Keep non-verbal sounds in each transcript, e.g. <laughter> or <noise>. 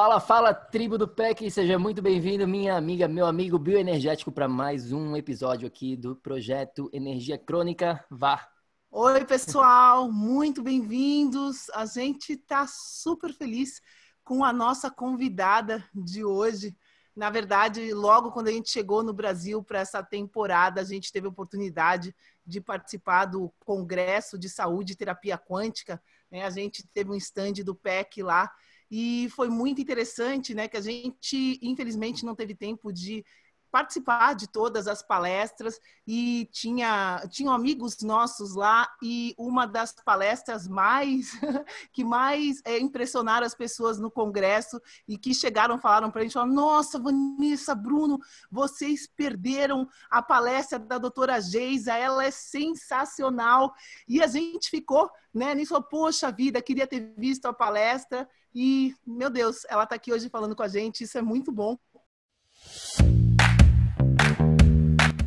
Fala, fala, tribo do PEC, seja muito bem-vindo, minha amiga, meu amigo bioenergético, para mais um episódio aqui do projeto Energia Crônica. Vá! Oi, pessoal, muito bem-vindos. A gente está super feliz com a nossa convidada de hoje. Na verdade, logo quando a gente chegou no Brasil para essa temporada, a gente teve a oportunidade de participar do Congresso de Saúde e Terapia Quântica. Né? A gente teve um stand do PEC lá e foi muito interessante, né? Que a gente, infelizmente, não teve tempo de participar de todas as palestras e tinha tinham amigos nossos lá e uma das palestras mais <laughs> que mais é, impressionaram as pessoas no congresso e que chegaram falaram para a gente nossa Vanessa Bruno vocês perderam a palestra da doutora Geisa ela é sensacional. E a gente ficou né nisso poxa vida queria ter visto a palestra. E meu Deus ela está aqui hoje falando com a gente isso é muito bom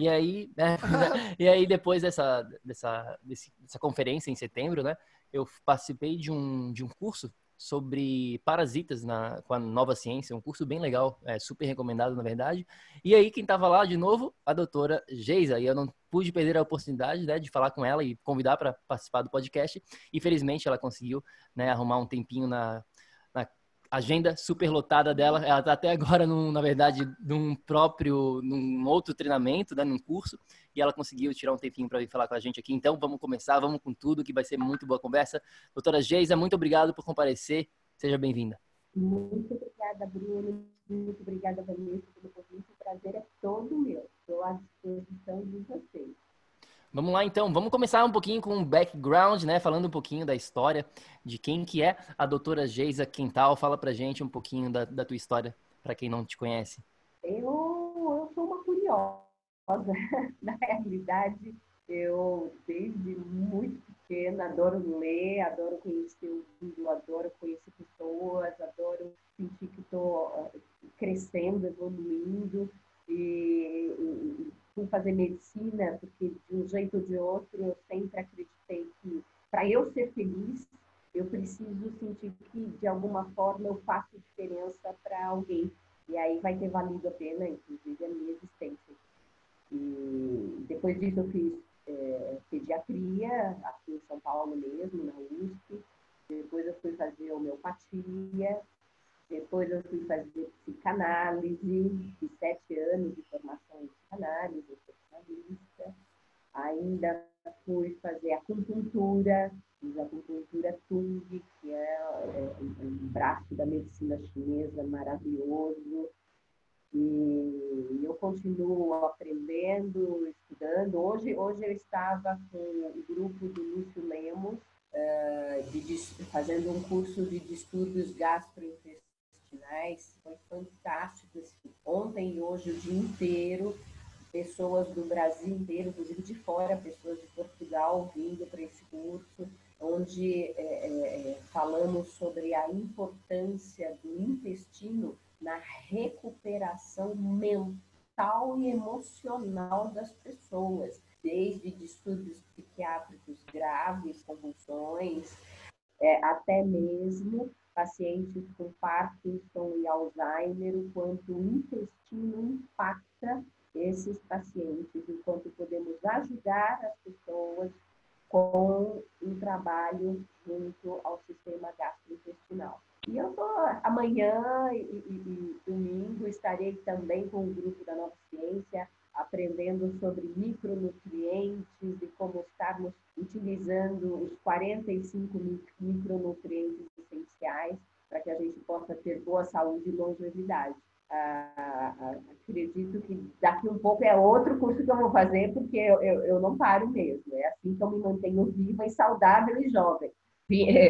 E aí, né? <laughs> e aí depois dessa, dessa, dessa conferência em setembro, né? Eu participei de um, de um curso sobre parasitas na, com a nova ciência, um curso bem legal, é, super recomendado, na verdade. E aí, quem estava lá de novo, a doutora Geisa, e eu não pude perder a oportunidade né, de falar com ela e convidar para participar do podcast. E felizmente ela conseguiu né, arrumar um tempinho na, agenda super lotada dela. Ela está até agora, num, na verdade, num próprio, num outro treinamento, né, num curso, e ela conseguiu tirar um tempinho para vir falar com a gente aqui. Então, vamos começar, vamos com tudo, que vai ser muito boa conversa. Doutora Geisa, muito obrigado por comparecer. Seja bem-vinda. Muito obrigada, Bruno. Muito obrigada, Vanessa, pelo convite. O prazer é todo meu. Estou à disposição de vocês. Vamos lá então, vamos começar um pouquinho com o background, né? Falando um pouquinho da história de quem que é a doutora Geisa Quintal. Fala pra gente um pouquinho da, da tua história, para quem não te conhece. Eu, eu sou uma curiosa. <laughs> Na realidade, eu desde muito pequena adoro ler, adoro conhecer o mundo, adoro conhecer pessoas, adoro sentir que estou crescendo, evoluindo. E, e, fui fazer medicina, porque de um jeito ou de outro eu sempre acreditei que para eu ser feliz, eu preciso sentir que de alguma forma eu faço diferença para alguém. E aí vai ter valido a pena, inclusive, a minha existência. E depois disso eu fiz é, pediatria, aqui em São Paulo mesmo, na USP. Depois eu fui fazer homeopatia, depois eu fui fazer psicanálise, sete anos de formação em psicanálise, especialista. Ainda fui fazer acupuntura, fiz acupuntura Tung, que é, é um braço da medicina chinesa maravilhoso. E eu continuo aprendendo, estudando. Hoje, hoje eu estava com o grupo do Lúcio Lemos, uh, de, fazendo um curso de estudos gastrointestinais finais foi fantástico. Ontem e hoje, o dia inteiro, pessoas do Brasil inteiro, inclusive de fora, pessoas de Portugal vindo para esse curso, onde é, é, é, falamos sobre a importância do intestino na recuperação mental e emocional das pessoas, desde distúrbios psiquiátricos graves, convulsões, é, até mesmo pacientes com Parkinson e Alzheimer, o quanto o intestino impacta esses pacientes, enquanto podemos ajudar as pessoas com um trabalho junto ao sistema gastrointestinal. E eu tô, amanhã e, e, e, domingo estarei também com o grupo da Nova Ciência aprendendo sobre micronutrientes e como estarmos utilizando os 45 micronutrientes essenciais para que a gente possa ter boa saúde e longevidade. Ah, ah, acredito que daqui um pouco é outro curso que eu vou fazer, porque eu, eu, eu não paro mesmo. É assim que eu me mantenho viva e saudável e jovem.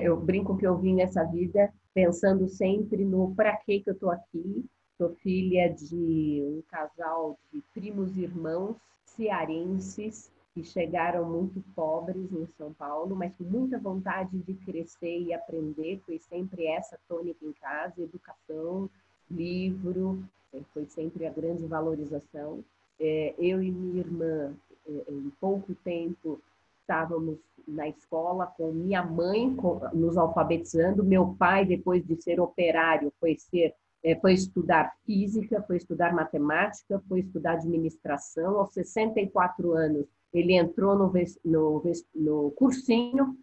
Eu brinco que eu vim nessa vida pensando sempre no para que eu estou aqui. Sou filha de um casal de primos irmãos cearenses que chegaram muito pobres em São Paulo, mas com muita vontade de crescer e aprender. Foi sempre essa tônica em casa, educação, livro, foi sempre a grande valorização. É, eu e minha irmã, é, em pouco tempo, estávamos na escola com minha mãe nos alfabetizando, meu pai, depois de ser operário, foi ser é, foi estudar física, foi estudar matemática, foi estudar administração. Aos 64 anos, ele entrou no, no, no cursinho,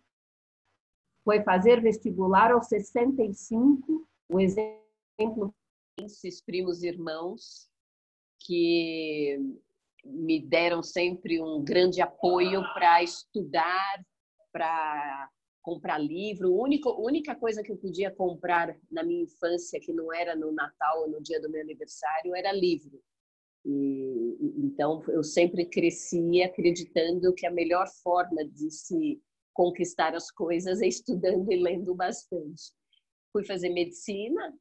foi fazer vestibular aos 65. O exemplo esses primos irmãos que me deram sempre um grande apoio para estudar, para comprar livro. A única coisa que eu podia comprar na minha infância, que não era no Natal ou no dia do meu aniversário, era livro. E, então, eu sempre cresci acreditando que a melhor forma de se conquistar as coisas é estudando e lendo bastante. Fui fazer medicina,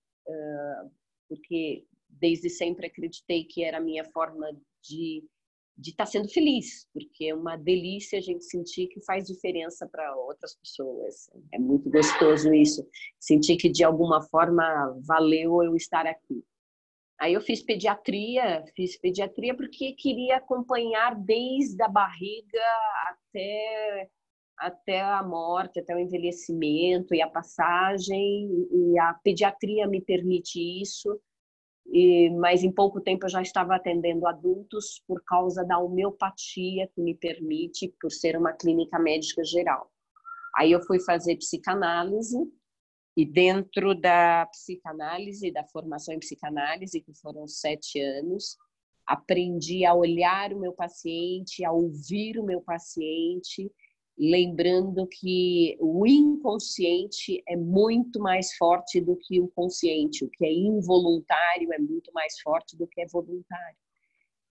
porque desde sempre acreditei que era a minha forma de de estar tá sendo feliz, porque é uma delícia a gente sentir que faz diferença para outras pessoas. É muito gostoso isso, sentir que de alguma forma valeu eu estar aqui. Aí eu fiz pediatria, fiz pediatria porque queria acompanhar desde a barriga até até a morte, até o envelhecimento e a passagem, e a pediatria me permite isso. E, mas em pouco tempo eu já estava atendendo adultos por causa da homeopatia que me permite, por ser uma clínica médica geral. Aí eu fui fazer psicanálise e dentro da psicanálise, da formação em psicanálise, que foram sete anos, aprendi a olhar o meu paciente, a ouvir o meu paciente lembrando que o inconsciente é muito mais forte do que o consciente, o que é involuntário é muito mais forte do que é voluntário.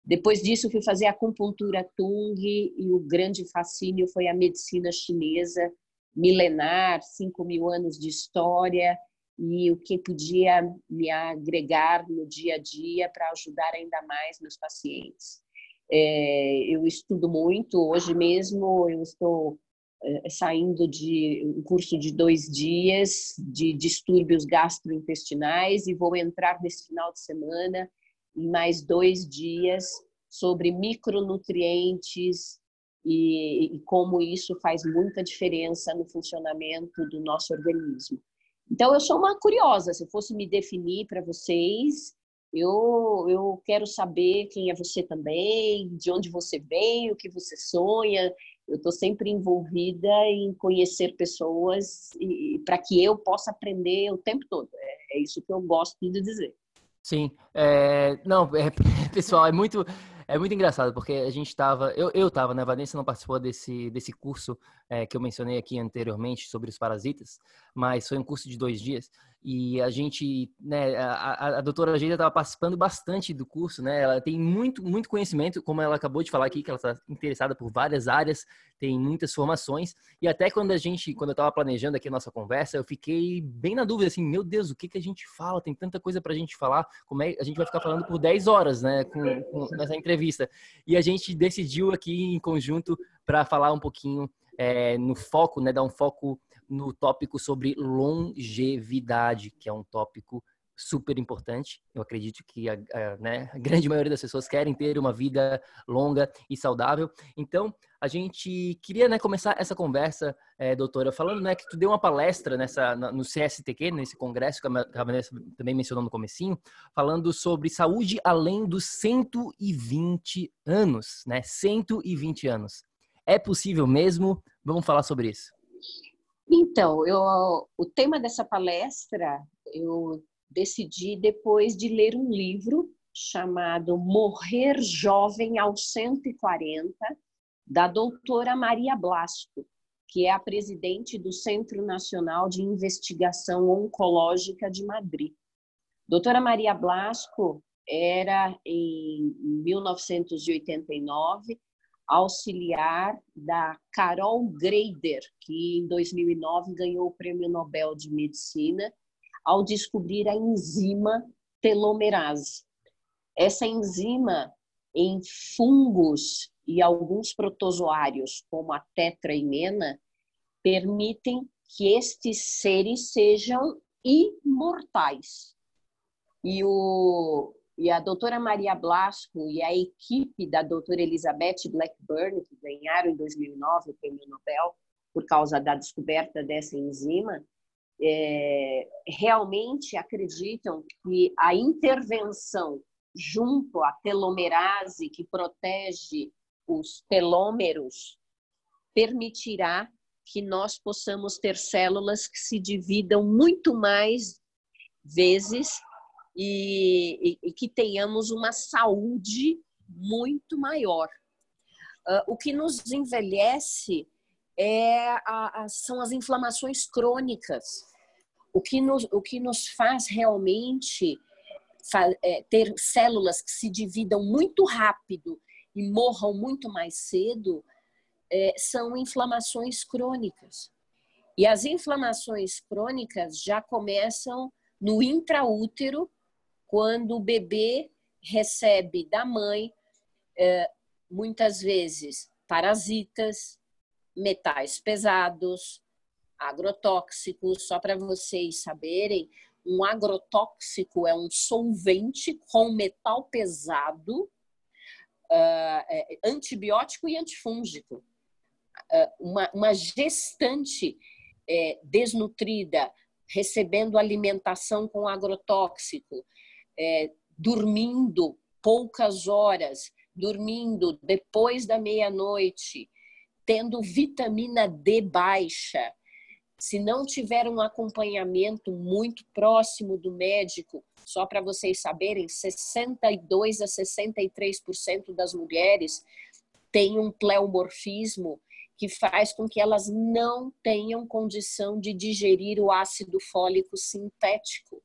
Depois disso, fui fazer acupuntura Tung e o grande fascínio foi a medicina chinesa, milenar, 5 mil anos de história e o que podia me agregar no dia a dia para ajudar ainda mais meus pacientes. É, eu estudo muito, hoje mesmo eu estou é, saindo de um curso de dois dias de distúrbios gastrointestinais e vou entrar nesse final de semana em mais dois dias sobre micronutrientes e, e como isso faz muita diferença no funcionamento do nosso organismo. Então, eu sou uma curiosa. Se eu fosse me definir para vocês, eu, eu quero saber quem é você também, de onde você vem, o que você sonha. Eu estou sempre envolvida em conhecer pessoas para que eu possa aprender o tempo todo. É, é isso que eu gosto de dizer. Sim, é, não, é, <laughs> pessoal, é muito, é muito engraçado porque a gente estava, eu, eu né? A Vanessa não participou desse, desse curso é, que eu mencionei aqui anteriormente sobre os parasitas, mas foi um curso de dois dias e a gente, né, a, a doutora Geida estava participando bastante do curso, né? Ela tem muito, muito conhecimento, como ela acabou de falar aqui, que ela está interessada por várias áreas, tem muitas formações. E até quando a gente, quando eu estava planejando aqui a nossa conversa, eu fiquei bem na dúvida, assim, meu Deus, o que, que a gente fala? Tem tanta coisa para a gente falar, como é a gente vai ficar falando por 10 horas, né, com, com nessa entrevista. E a gente decidiu aqui em conjunto para falar um pouquinho é, no foco, né, dar um foco no tópico sobre longevidade, que é um tópico super importante. Eu acredito que a, a, né, a, grande maioria das pessoas querem ter uma vida longa e saudável. Então, a gente queria né, começar essa conversa, é, doutora, falando né, que tu deu uma palestra nessa, no CSTQ, nesse congresso que a Vanessa também mencionou no comecinho, falando sobre saúde além dos 120 anos, né? 120 anos. É possível mesmo? Vamos falar sobre isso. Então, eu, o tema dessa palestra eu decidi depois de ler um livro chamado Morrer Jovem aos 140, da doutora Maria Blasco, que é a presidente do Centro Nacional de Investigação Oncológica de Madrid. Doutora Maria Blasco era, em 1989, auxiliar da Carol Greider, que em 2009 ganhou o Prêmio Nobel de Medicina ao descobrir a enzima telomerase. Essa enzima em fungos e alguns protozoários, como a tetraimena, permitem que estes seres sejam imortais. E, o, e a doutora Maria Blasco e a equipe da doutora Elizabeth Blackburn, que ganharam em 2009 o prêmio Nobel por causa da descoberta dessa enzima, é, realmente acreditam que a intervenção junto à telomerase, que protege os telômeros, permitirá que nós possamos ter células que se dividam muito mais vezes e, e, e que tenhamos uma saúde muito maior. Uh, o que nos envelhece é a, a, são as inflamações crônicas. O que nos, o que nos faz realmente fa, é, ter células que se dividam muito rápido e morram muito mais cedo é, são inflamações crônicas. E as inflamações crônicas já começam no intraútero, quando o bebê recebe da mãe, é, muitas vezes, parasitas, metais pesados, agrotóxicos. Só para vocês saberem, um agrotóxico é um solvente com metal pesado, uh, antibiótico e antifúngico. Uh, uma, uma, gestante é, desnutrida, recebendo alimentação com agrotóxico, é, dormindo poucas horas, dormindo depois da meia-noite, tendo vitamina D baixa, se não tiver um acompanhamento muito próximo do médico, só para vocês saberem, 62 a 63% das mulheres têm um pleomorfismo que faz com que elas não tenham condição de digerir o ácido fólico sintético,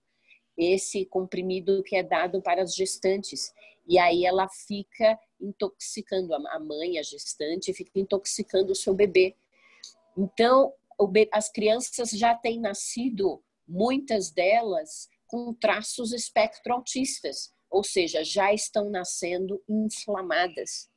esse comprimido que é dado para as gestantes. E aí ela fica intoxicando a mãe, a gestante, fica intoxicando o seu bebê. Então, as crianças já têm nascido, muitas delas, com traços espectroautistas, ou seja, já estão nascendo inflamadas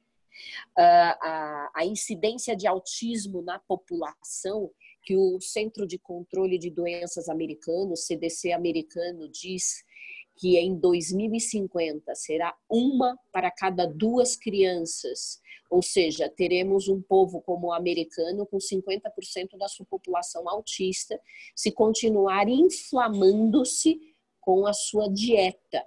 a, a incidência de autismo na população, que o Centro de Controle de Doenças americano, CDC americano, diz que em 2050 será uma para cada duas crianças, ou seja, teremos um povo como o americano com 50% da sua população autista, se continuar inflamando-se com a sua dieta.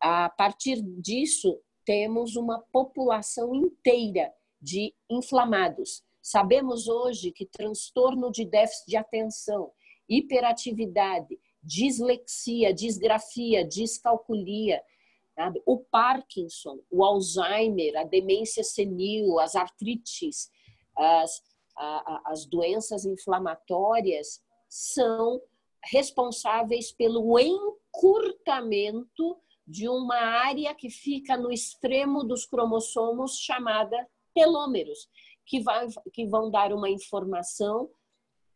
A partir disso, temos uma população inteira de inflamados. Sabemos hoje que transtorno de déficit de atenção, hiperatividade, dislexia, disgrafia, descalculia, sabe? o Parkinson, o Alzheimer, a demência senil, as artrites, as, a, as doenças inflamatórias são responsáveis pelo encurtamento de uma área que fica no extremo dos cromossomos chamada telômeros, que, vai, que vão dar uma informação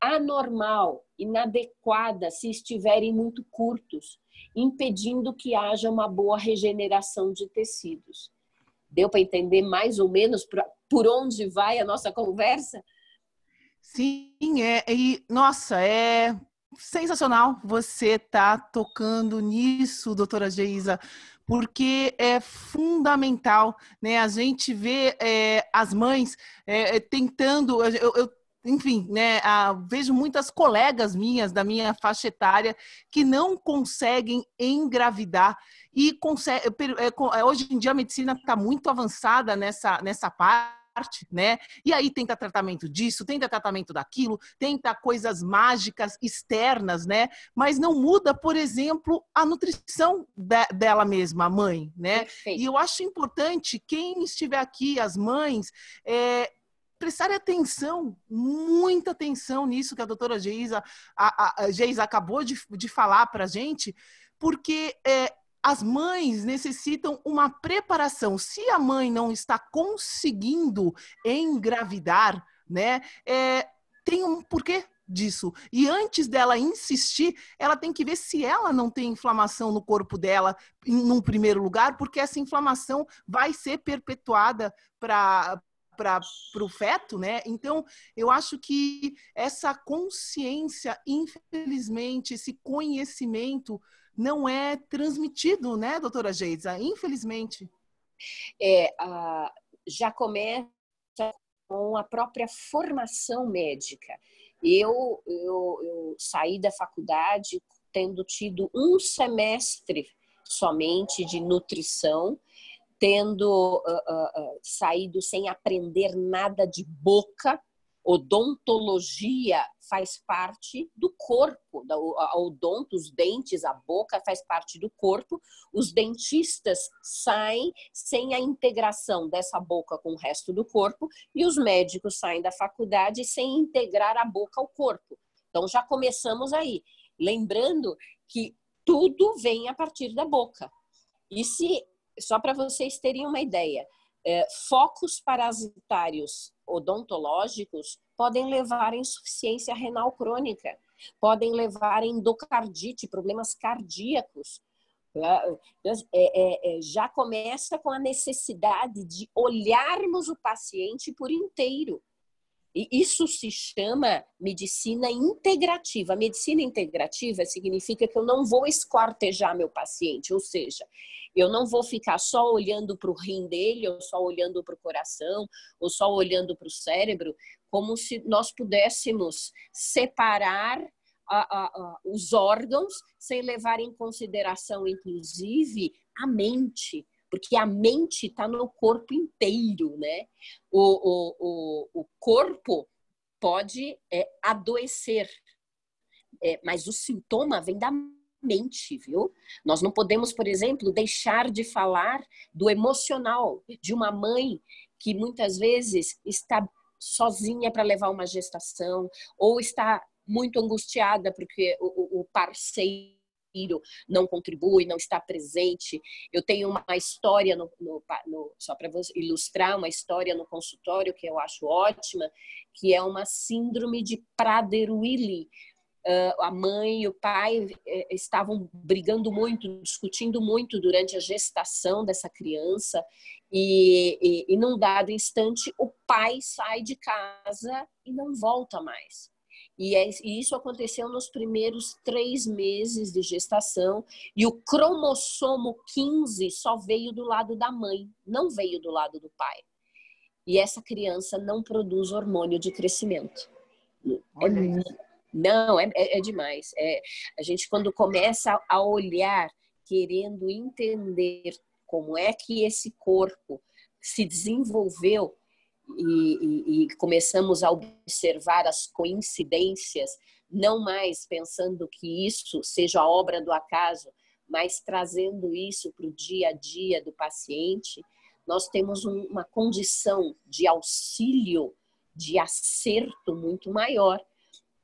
anormal, inadequada se estiverem muito curtos, impedindo que haja uma boa regeneração de tecidos. Deu para entender mais ou menos por onde vai a nossa conversa? Sim, é, e nossa, é sensacional você tá tocando nisso, doutora Geisa, porque é fundamental, né? A gente vê é, as mães é, tentando, eu, eu enfim, né, vejo muitas colegas minhas da minha faixa etária que não conseguem engravidar e consegue, é, hoje em dia a medicina está muito avançada nessa, nessa parte né? E aí tenta tratamento disso, tenta tratamento daquilo, tenta coisas mágicas externas, né? Mas não muda, por exemplo, a nutrição de, dela mesma, a mãe, né? Perfeito. E eu acho importante quem estiver aqui, as mães, é, prestarem atenção, muita atenção nisso que a doutora Geisa, a, a, Geisa acabou de, de falar para a gente, porque é, as mães necessitam uma preparação. Se a mãe não está conseguindo engravidar, né, é, tem um porquê disso. E antes dela insistir, ela tem que ver se ela não tem inflamação no corpo dela, em primeiro lugar, porque essa inflamação vai ser perpetuada para para o feto, né? Então, eu acho que essa consciência, infelizmente, esse conhecimento não é transmitido, né, doutora Geisa? Infelizmente. É, uh, já começa com a própria formação médica. Eu, eu, eu saí da faculdade tendo tido um semestre somente de nutrição tendo uh, uh, saído sem aprender nada de boca. Odontologia faz parte do corpo, da, a odonto, os dentes, a boca faz parte do corpo. Os dentistas saem sem a integração dessa boca com o resto do corpo e os médicos saem da faculdade sem integrar a boca ao corpo. Então já começamos aí, lembrando que tudo vem a partir da boca. E se só para vocês terem uma ideia, é, focos parasitários odontológicos podem levar a insuficiência renal crônica, podem levar a endocardite, problemas cardíacos. É, é, é, já começa com a necessidade de olharmos o paciente por inteiro. E isso se chama medicina integrativa. A medicina integrativa significa que eu não vou esquartejar meu paciente, ou seja, eu não vou ficar só olhando para o rim dele, ou só olhando para o coração, ou só olhando para o cérebro, como se nós pudéssemos separar a, a, a, os órgãos sem levar em consideração, inclusive, a mente, porque a mente está no corpo inteiro, né? O, o, o, o corpo pode é, adoecer, é, mas o sintoma vem da mente, viu? Nós não podemos, por exemplo, deixar de falar do emocional de uma mãe que muitas vezes está sozinha para levar uma gestação ou está muito angustiada porque o, o parceiro não contribui, não está presente. Eu tenho uma história, no, no, no, só para ilustrar, uma história no consultório que eu acho ótima, que é uma síndrome de Prader-Willi, uh, a mãe e o pai eh, estavam brigando muito, discutindo muito durante a gestação dessa criança e, e, e num dado instante o pai sai de casa e não volta mais. E, é, e, isso aconteceu nos primeiros três meses de gestação. E o cromossomo 15 só veio do lado da mãe, não veio do lado do pai. E essa criança não produz hormônio de crescimento. Olha é, não, é, é, é demais. É, a gente, quando começa a olhar, querendo entender como é que esse corpo se desenvolveu e, e, e começamos a observar as coincidências, não mais pensando que isso seja obra do acaso, mas trazendo isso para o dia a dia do paciente, nós temos um, uma condição de auxílio, de acerto muito maior.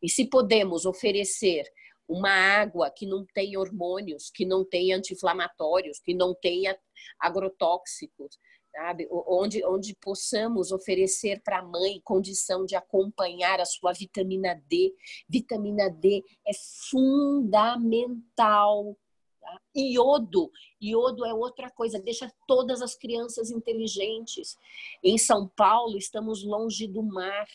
E se podemos oferecer uma água que não tem hormônios, que não tem anti-inflamatórios, que não tenha agrotóxicos, sabe? Onde, onde possamos oferecer para a mãe condição de acompanhar a sua vitamina D. Vitamina D é fundamental. Tá? Iodo, iodo é outra coisa, deixa todas as crianças inteligentes. Em São Paulo, estamos longe do mar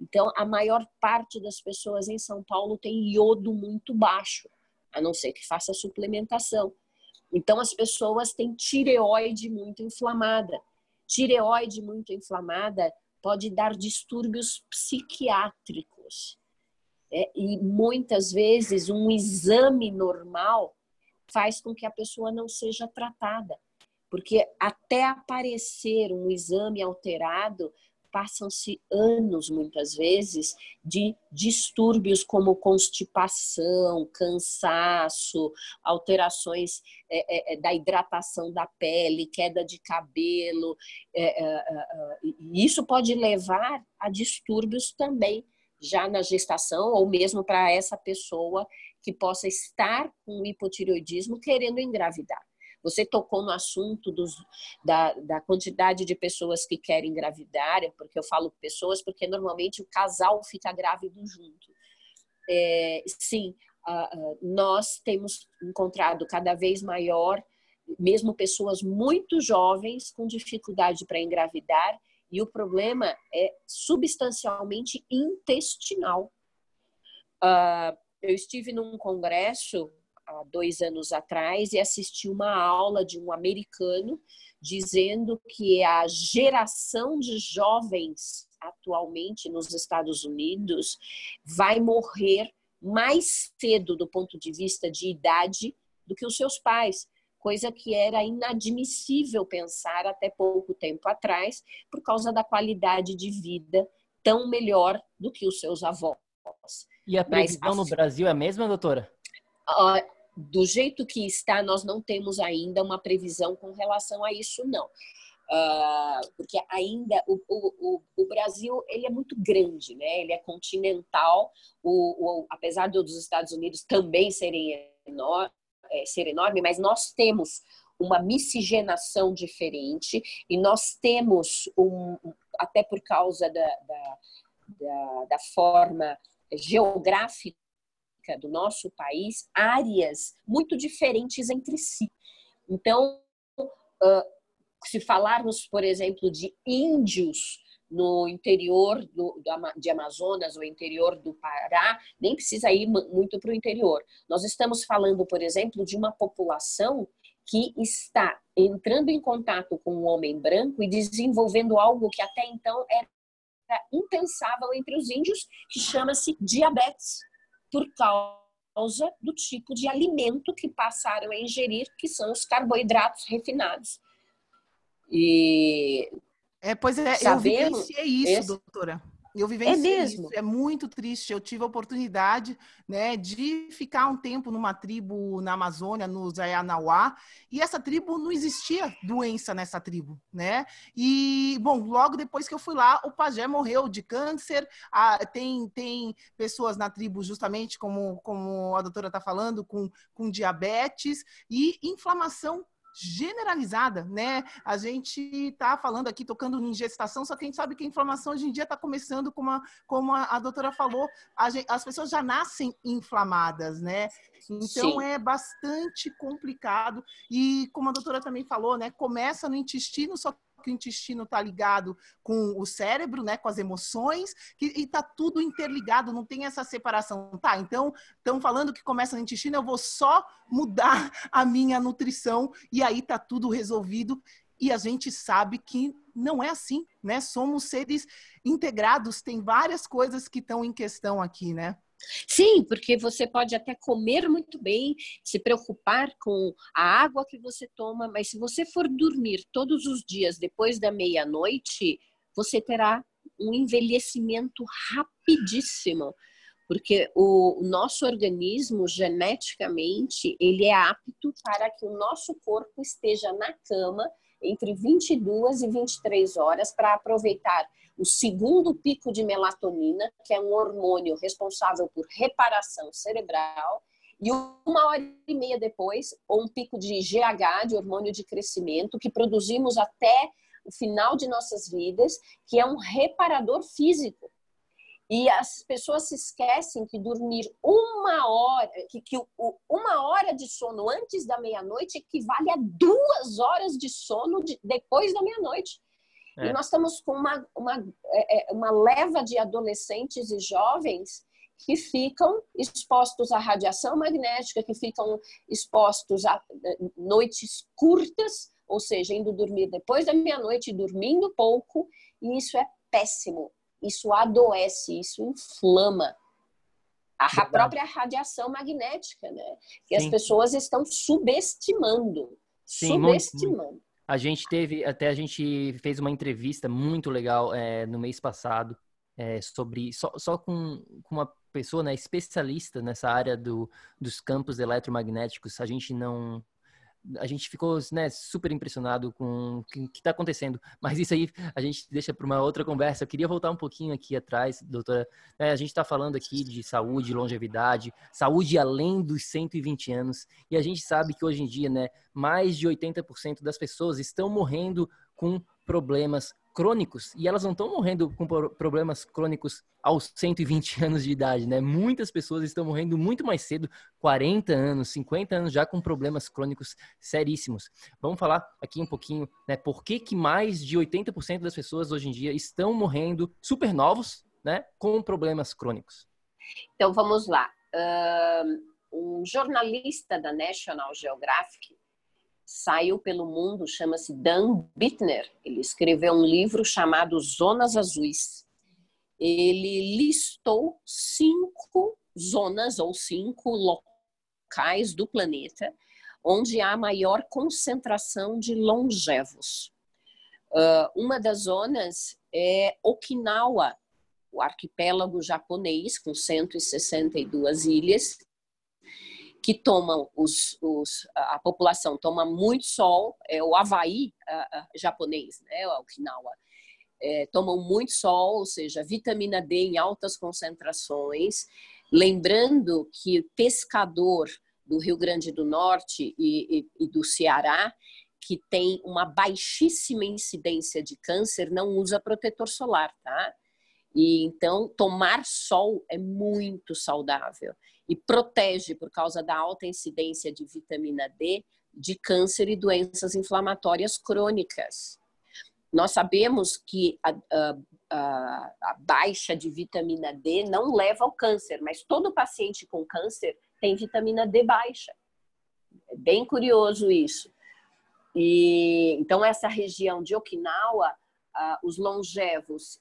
Então, a maior parte das pessoas em São Paulo tem iodo muito baixo, a não ser que faça suplementação. Então, as pessoas têm tireoide muito inflamada. Tireoide muito inflamada pode dar distúrbios psiquiátricos. É, e muitas vezes um exame normal faz com que a pessoa não seja tratada. Porque até aparecer um exame alterado, passam-se anos, muitas vezes, de distúrbios como constipação, cansaço, alterações é, é, é da hidratação da pele, queda de cabelo. É, é, é isso pode levar a distúrbios também, já na gestação, ou mesmo para essa pessoa que possa estar com hipotireoidismo querendo engravidar. Você tocou no assunto dos, da, da quantidade de pessoas que querem engravidar, porque eu falo pessoas porque normalmente o casal fica grávido junto. É, sim, nós temos encontrado cada vez maior, mesmo pessoas muito jovens com dificuldade para engravidar, e o problema é substancialmente intestinal. Uh, eu estive num congresso há dois anos atrás e assisti uma aula de um americano dizendo que a geração de jovens atualmente nos Estados Unidos vai morrer mais cedo do ponto de vista de idade do que os seus pais, coisa que era inadmissível pensar até pouco tempo atrás, por causa da qualidade de vida tão melhor do que os seus avós. E a previsão Mas, no Brasil é a mesma, doutora? Do jeito que está, nós não temos ainda uma previsão com relação a isso, não. Uh, porque ainda o, o, o, Brasil ele é muito grande, né? Ele é continental, o, o apesar dos Estados Unidos também serem enor é, ser enorme, mas nós temos uma miscigenação diferente e nós temos um, até por causa da, da, da, da forma geográfica do nosso país áreas muito diferentes entre si. Então, se falarmos, por exemplo, de índios no interior do, de Amazonas ou interior do Pará, nem precisa ir muito para o interior. Nós estamos falando, por exemplo, de uma população que está entrando em contato com o homem branco e desenvolvendo algo que até então era impensável entre os índios, que chama-se diabetes por causa do tipo de alimento que passaram a ingerir, que são os carboidratos refinados. E é, pois é, sabemos, eu vivenciei isso, esse... doutora. Eu vivenciei é mesmo? isso, é muito triste. Eu tive a oportunidade né, de ficar um tempo numa tribo na Amazônia, no Zayanauá, e essa tribo não existia doença nessa tribo, né? E, bom, logo depois que eu fui lá, o pajé morreu de câncer. Ah, tem, tem pessoas na tribo, justamente como, como a doutora está falando, com, com diabetes e inflamação generalizada, né? A gente está falando aqui, tocando em gestação, só que a gente sabe que a inflamação hoje em dia está começando, como a, como a, a doutora falou, a gente, as pessoas já nascem inflamadas, né? Então Sim. é bastante complicado. E como a doutora também falou, né? Começa no intestino, só que o intestino está ligado com o cérebro, né, com as emoções, que, e está tudo interligado, não tem essa separação. Tá, então, estão falando que começa no intestino, eu vou só mudar a minha nutrição e aí está tudo resolvido. E a gente sabe que não é assim, né? Somos seres integrados, tem várias coisas que estão em questão aqui, né? Sim, porque você pode até comer muito bem, se preocupar com a água que você toma, mas se você for dormir todos os dias depois da meia-noite, você terá um envelhecimento rapidíssimo, porque o nosso organismo geneticamente ele é apto para que o nosso corpo esteja na cama entre 22 e 23 horas para aproveitar o segundo pico de melatonina, que é um hormônio responsável por reparação cerebral, e uma hora e meia depois, ou um pico de GH, de hormônio de crescimento, que produzimos até o final de nossas vidas, que é um reparador físico. E as pessoas se esquecem que dormir uma hora, que, que uma hora de sono antes da meia-noite equivale a duas horas de sono de, depois da meia-noite. É. E nós estamos com uma, uma, é, é, uma leva de adolescentes e jovens que ficam expostos à radiação magnética, que ficam expostos a noites curtas, ou seja, indo dormir depois da meia-noite, dormindo pouco, e isso é péssimo. Isso adoece, isso inflama a própria radiação magnética, né? Que Sim. as pessoas estão subestimando. Sim, subestimando. Muito, muito. A gente teve, até a gente fez uma entrevista muito legal é, no mês passado é, sobre só, só com, com, uma pessoa né, especialista nessa área do, dos campos eletromagnéticos. A gente não a gente ficou né, super impressionado com o que está acontecendo. Mas isso aí a gente deixa para uma outra conversa. Eu queria voltar um pouquinho aqui atrás, doutora. É, a gente está falando aqui de saúde, longevidade, saúde além dos 120 anos. E a gente sabe que hoje em dia, né, mais de 80% das pessoas estão morrendo com problemas crônicos e elas não estão morrendo com problemas crônicos aos 120 <laughs> anos de idade, né? Muitas pessoas estão morrendo muito mais cedo, 40 anos, 50 anos já com problemas crônicos seríssimos. Vamos falar aqui um pouquinho, né? Por que, que mais de 80% das pessoas hoje em dia estão morrendo super novos, né? Com problemas crônicos? Então vamos lá. Um jornalista da National Geographic saiu pelo mundo, chama-se Dan Bittner. Ele escreveu um livro chamado Zonas Azuis. Ele listou cinco zonas ou cinco locais do planeta onde há maior concentração de longevos. Uh, uma das zonas é Okinawa, o arquipélago japonês, com 162 ilhas, que tomam os, os, a população toma muito sol, é o Havaí japonês, né, o Okinawa, é, tomam muito sol, ou seja, vitamina D em altas concentrações. Lembrando que pescador do Rio Grande do Norte e, e, e do Ceará, que tem uma baixíssima incidência de câncer, não usa protetor solar, tá? E então tomar sol é muito saudável e protege por causa da alta incidência de vitamina D de câncer e doenças inflamatórias crônicas. Nós sabemos que a, a, a, baixa de vitamina D não leva ao câncer, mas todo paciente com câncer tem vitamina D baixa. É bem curioso isso. E então essa região de Okinawa, os longevos,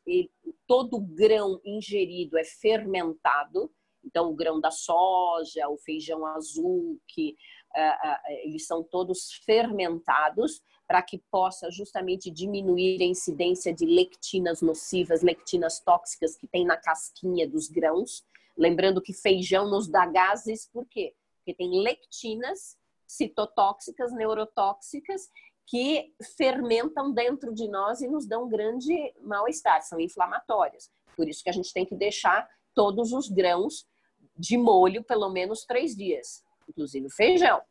todo grão ingerido é fermentado então, o grão da soja, o feijão azul, que uh, uh, eles são todos fermentados para que possa justamente diminuir a incidência de lectinas nocivas, lectinas tóxicas que tem na casquinha dos grãos. Lembrando que feijão nos dá gases, por quê? Porque tem lectinas citotóxicas, neurotóxicas, que fermentam dentro de nós e nos dão grande mal-estar, são inflamatórias. Por isso que a gente tem que deixar todos os grãos de molho pelo menos três dias, inclusive feijão.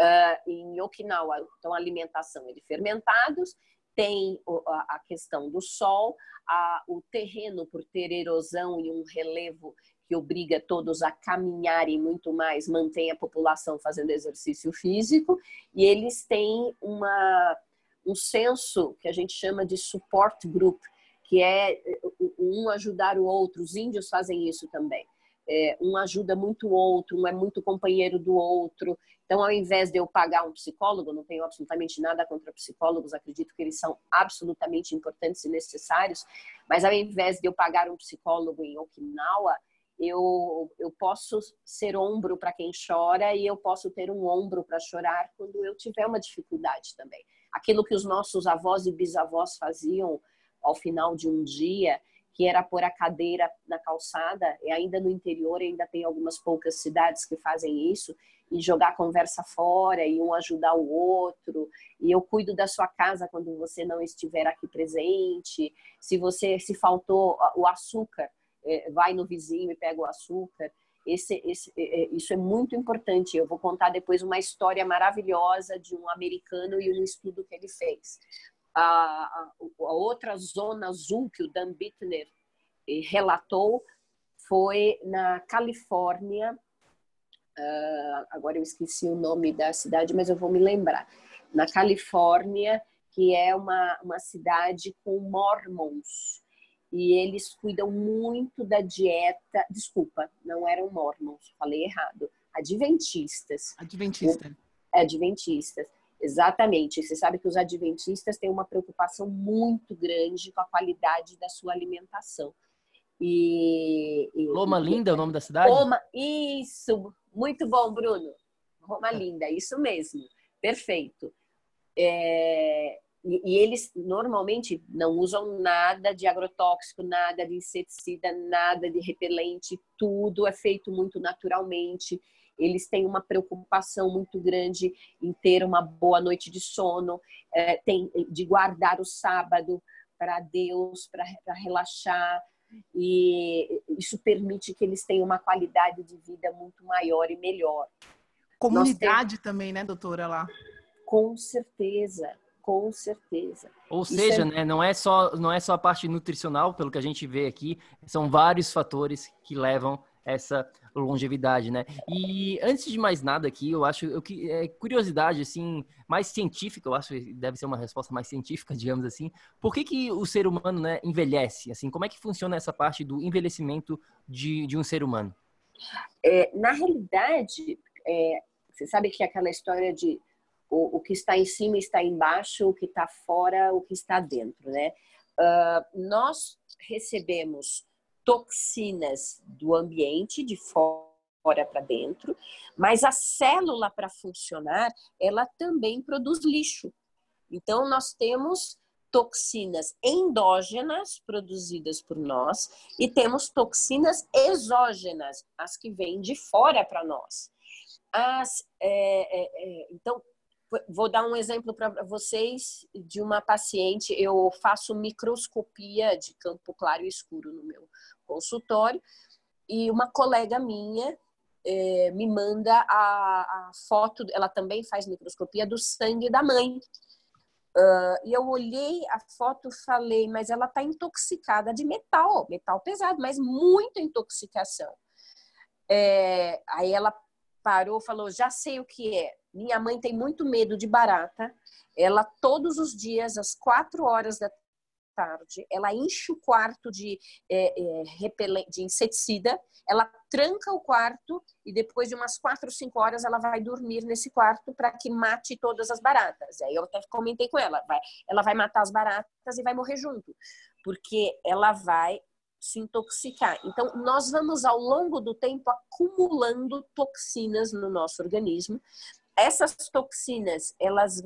Uh, em Okinawa, então, a alimentação é de fermentados, tem a questão do sol, a, o terreno, por ter erosão e um relevo que obriga todos a caminharem muito mais, mantém a população fazendo exercício físico, e eles têm uma, um senso que a gente chama de support group, que é um ajudar o outro. Os índios fazem isso também é, um ajuda muito o outro, um é muito companheiro do outro. Então, ao invés de eu pagar um psicólogo, não tenho absolutamente nada contra psicólogos, acredito que eles são absolutamente importantes e necessários, mas ao invés de eu pagar um psicólogo em Okinawa, eu, eu posso ser ombro para quem chora e eu posso ter um ombro para chorar quando eu tiver uma dificuldade também. Aquilo que os nossos avós e bisavós faziam ao final de um dia, que era pôr a cadeira na calçada, e ainda no interior ainda tem algumas poucas cidades que fazem isso, e jogar conversa fora, e um ajudar o outro, e eu cuido da sua casa quando você não estiver aqui presente, se você, se faltou o açúcar, é, vai no vizinho e pega o açúcar, esse, esse, é, é, isso é muito importante. Eu vou contar depois uma história maravilhosa de um americano e um estudo que ele fez a, a, a outra zona azul que o Dan Bittner eh, relatou foi na Califórnia. Uh, agora eu esqueci o nome da cidade, mas eu vou me lembrar. Na Califórnia, que é uma, uma cidade com mormons. E eles cuidam muito da dieta. Desculpa, não eram mormons, falei errado. Adventistas. Adventista. Adventistas, exatamente. Você sabe que os adventistas têm uma preocupação muito grande com a qualidade da sua alimentação. E, e Loma Linda é o nome da cidade? Loma, isso, muito bom, Bruno. Roma Linda, isso mesmo, perfeito. É, e, e, eles normalmente não usam nada de agrotóxico, nada de inseticida, nada de repelente, tudo é feito muito naturalmente. Eles têm uma preocupação muito grande em ter uma boa noite de sono, é, tem, de guardar o sábado para Deus, para relaxar, e isso permite que eles tenham uma qualidade de vida muito maior e melhor. Comunidade temos... também, né, doutora, lá? Com certeza, com certeza. Ou isso seja, é... né, não é só não é só a parte nutricional, pelo que a gente vê aqui, são vários fatores que levam essa longevidade, né? E antes de mais nada aqui, eu acho eu que é curiosidade assim, mais científica, eu acho que deve ser uma resposta mais científica, <laughs> digamos assim. Por que, que o ser humano, né, envelhece? Assim, como é que funciona essa parte do envelhecimento de, de um ser humano? É, na realidade, é, você sabe que aquela história de o, o, que está em cima está embaixo, o que está fora, o que está dentro, né? Uh, nós recebemos toxinas do ambiente, de fora para dentro, mas a célula, para funcionar, ela também produz lixo. Então, nós temos toxinas endógenas produzidas por nós e temos toxinas exógenas, as que vêm de fora para nós. As, é, é, é, então, vou dar um exemplo para vocês de uma paciente. Eu faço microscopia de campo claro e escuro no meu consultório e uma colega minha é, me manda a, a, foto, ela também faz microscopia do sangue da mãe. Uh, e eu olhei a foto e falei, mas ela está intoxicada de metal, metal pesado, mas muita intoxicação. É, aí ela parou, falou, já sei o que é. Minha mãe tem muito medo de barata. Ela todos os dias às quatro horas da tarde, ela enche o quarto de, é, é, de inseticida, ela tranca o quarto e depois de umas quatro, cinco horas ela vai dormir nesse quarto para que mate todas as baratas. Aí eu até comentei com ela, vai, ela vai matar as baratas e vai morrer junto, porque ela vai se intoxicar. Então, nós vamos ao longo do tempo acumulando toxinas no nosso organismo. Essas toxinas, elas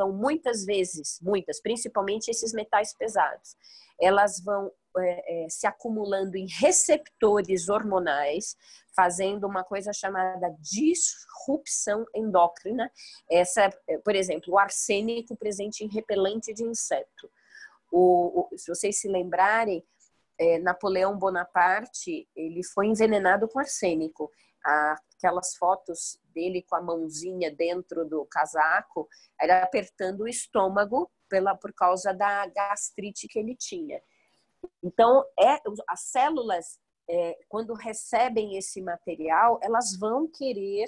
vão muitas vezes, muitas, principalmente esses metais pesados, elas vão é, é, se acumulando em receptores hormonais, fazendo uma coisa chamada disrupção endócrina. Essa, é, por exemplo, o arsênico presente em repelente de inseto. O, o, se vocês se lembrarem, é, Napoleão Bonaparte ele foi envenenado com arsênico aquelas fotos dele com a mãozinha dentro do casaco, era apertando o estômago pela, por causa da gastrite que ele tinha. Então, é, as células, é, quando recebem esse material, elas vão querer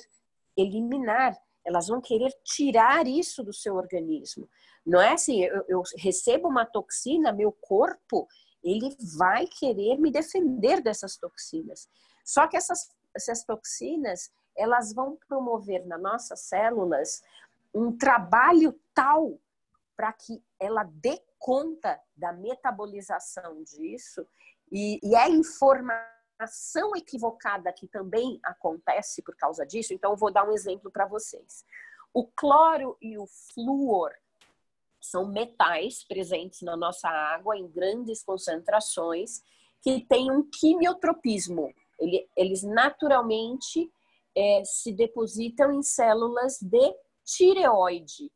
eliminar, elas vão querer tirar isso do seu organismo. Não é assim, eu, eu recebo uma toxina, meu corpo, ele vai querer me defender dessas toxinas. Só que essas essas toxinas, elas vão promover nas nossas células um trabalho tal para que ela dê conta da metabolização disso e, e é informação equivocada que também acontece por causa disso. Então, eu vou dar um exemplo para vocês. O cloro e o flúor são metais presentes na nossa água em grandes concentrações que têm um quimiotropismo, ele, eles naturalmente é, se depositam em células de tireoide,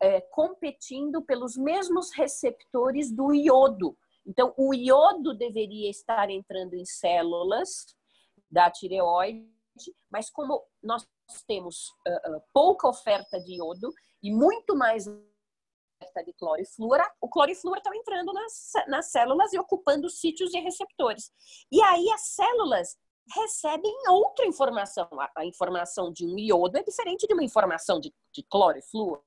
é, competindo pelos mesmos receptores do iodo. Então, o iodo deveria estar entrando em células da tireoide, mas como nós temos uh, pouca oferta de iodo e muito mais de cloro e flúor, o cloro e flúor estão entrando nas, nas células e ocupando sítios e receptores. E aí as células recebem outra informação. A, a informação de um iodo é diferente de uma informação de, de cloro e flúor.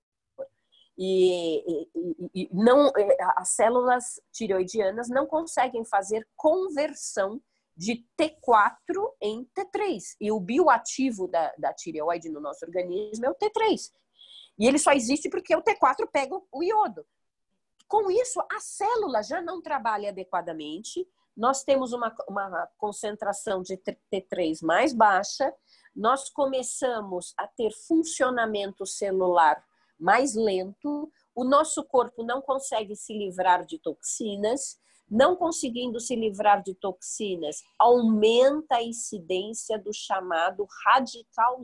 E, e, e, não, é, as células tireoidianas não conseguem fazer conversão de T4 em T3. E o bioativo da, da tireoide no nosso organismo é o T3. E ele só existe porque o T4 pega o iodo. Com isso, a célula já não trabalha adequadamente, nós temos uma, uma concentração de T3 mais baixa, nós começamos a ter funcionamento celular mais lento, o nosso corpo não consegue se livrar de toxinas, não conseguindo se livrar de toxinas, aumenta a incidência do chamado radical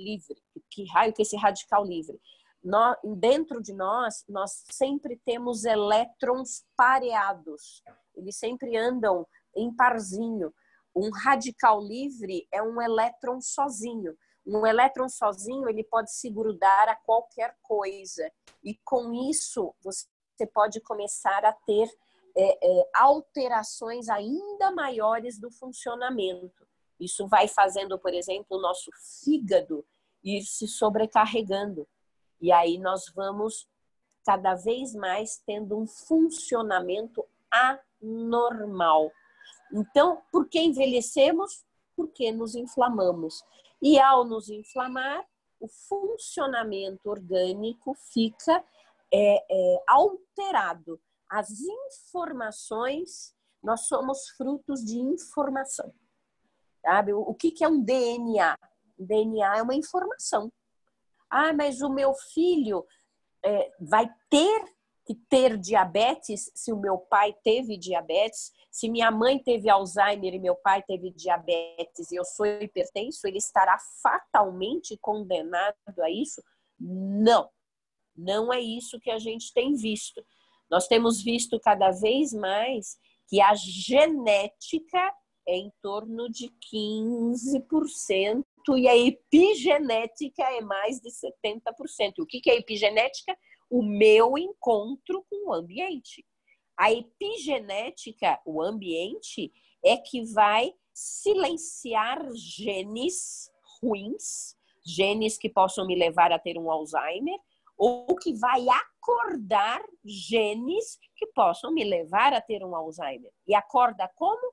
livre. Que raio que esse radical livre? Nós, dentro de nós, nós sempre temos elétrons pareados. Eles sempre andam em parzinho. Um radical livre é um elétron sozinho. Um elétron sozinho, ele pode se grudar a qualquer coisa. E com isso, você pode começar a ter é, é, alterações ainda maiores do funcionamento. Isso vai fazendo, por exemplo, o nosso fígado ir se sobrecarregando. E aí nós vamos cada vez mais tendo um funcionamento anormal. Então, por que envelhecemos? Porque nos inflamamos. E ao nos inflamar, o funcionamento orgânico fica é, é, alterado as informações, nós somos frutos de informação. Sabe? O que, que é um DNA? O DNA é uma informação. Ah, mas o meu filho é, vai ter que ter diabetes se o meu pai teve diabetes, se minha mãe teve Alzheimer e meu pai teve diabetes e eu sou hipertenso, ele estará fatalmente condenado a isso? Não, não é isso que a gente tem visto. Nós temos visto cada vez mais que a genética é em torno de 15% e a epigenética é mais de 70%. O que é epigenética? O meu encontro com o ambiente. A epigenética, o ambiente, é que vai silenciar genes ruins, genes que possam me levar a ter um Alzheimer, ou que vai acordar genes que possam me levar a ter um Alzheimer. E acorda como?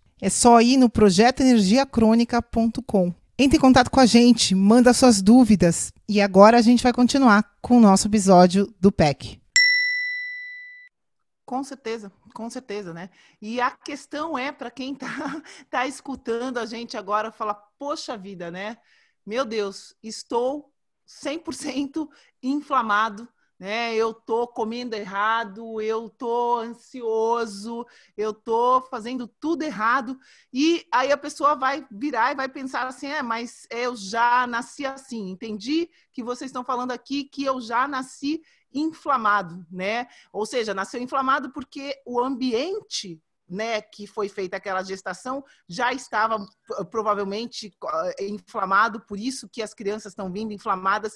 É só ir no projetoenergiacrônica.com. Entre em contato com a gente, manda suas dúvidas e agora a gente vai continuar com o nosso episódio do PEC. Com certeza, com certeza, né? E a questão é, para quem está <laughs> tá escutando a gente agora, fala, poxa vida, né? Meu Deus, estou 100% inflamado, né? Eu tô comendo errado, eu tô ansioso, eu tô fazendo tudo errado. E aí a pessoa vai virar e vai pensar assim: é, mas eu já nasci assim. Entendi que vocês estão falando aqui que eu já nasci inflamado, né? Ou seja, nasceu inflamado porque o ambiente né, que foi feita aquela gestação já estava provavelmente inflamado, por isso que as crianças estão vindo inflamadas.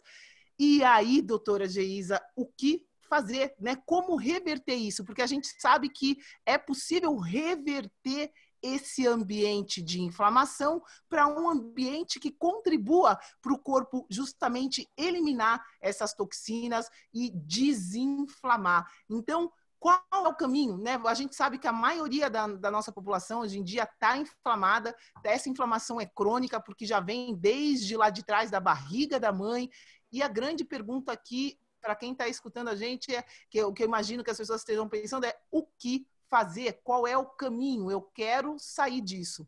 E aí, doutora Geisa, o que fazer, né? Como reverter isso? Porque a gente sabe que é possível reverter esse ambiente de inflamação para um ambiente que contribua para o corpo justamente eliminar essas toxinas e desinflamar. Então, qual é o caminho? Né? A gente sabe que a maioria da, da nossa população hoje em dia está inflamada. Essa inflamação é crônica porque já vem desde lá de trás da barriga da mãe. E a grande pergunta aqui para quem está escutando a gente é que o que eu imagino que as pessoas estejam pensando é o que fazer? Qual é o caminho? Eu quero sair disso.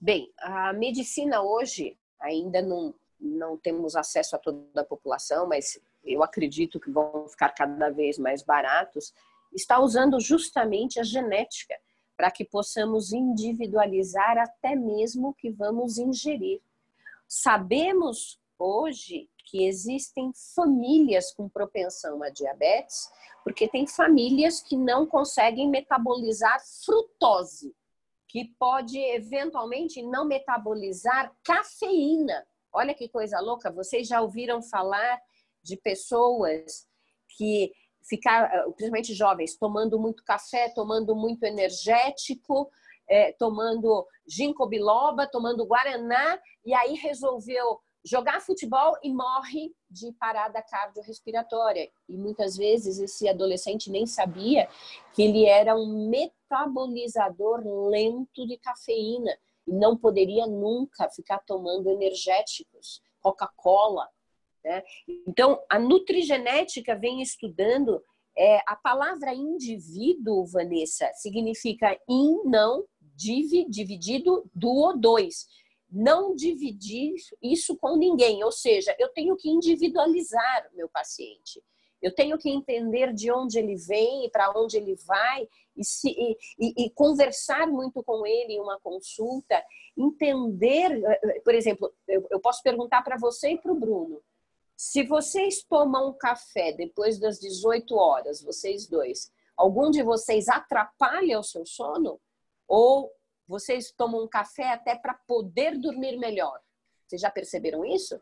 Bem, a medicina hoje ainda não, não temos acesso a toda a população, mas eu acredito que vão ficar cada vez mais baratos, está usando justamente a genética para que possamos individualizar até mesmo o que vamos ingerir. Sabemos hoje que existem famílias com propensão a diabetes, porque tem famílias que não conseguem metabolizar frutose, que pode eventualmente não metabolizar cafeína. Olha que coisa louca, vocês já ouviram falar de pessoas que ficar, principalmente jovens, tomando muito café, tomando muito energético, é, tomando ginkgo biloba, tomando guaraná, e aí resolveu jogar futebol e morre de parada cardiorrespiratória. E muitas vezes esse adolescente nem sabia que ele era um metabolizador lento de cafeína e não poderia nunca ficar tomando energéticos, Coca-Cola. Né? Então, a nutrigenética vem estudando é, a palavra indivíduo, Vanessa, significa in, não, div, dividido, duo, dois não dividir isso com ninguém, ou seja, eu tenho que individualizar o meu paciente. Eu tenho que entender de onde ele vem e para onde ele vai e, se, e, e, e, conversar muito com ele em uma consulta, entender, eh, por exemplo, eu, eu posso perguntar para você e para o Bruno, se vocês tomam café depois das 18 horas, vocês dois, algum de vocês atrapalha o seu sono? Ou vocês tomam um café até para poder dormir melhor. Vocês já perceberam isso?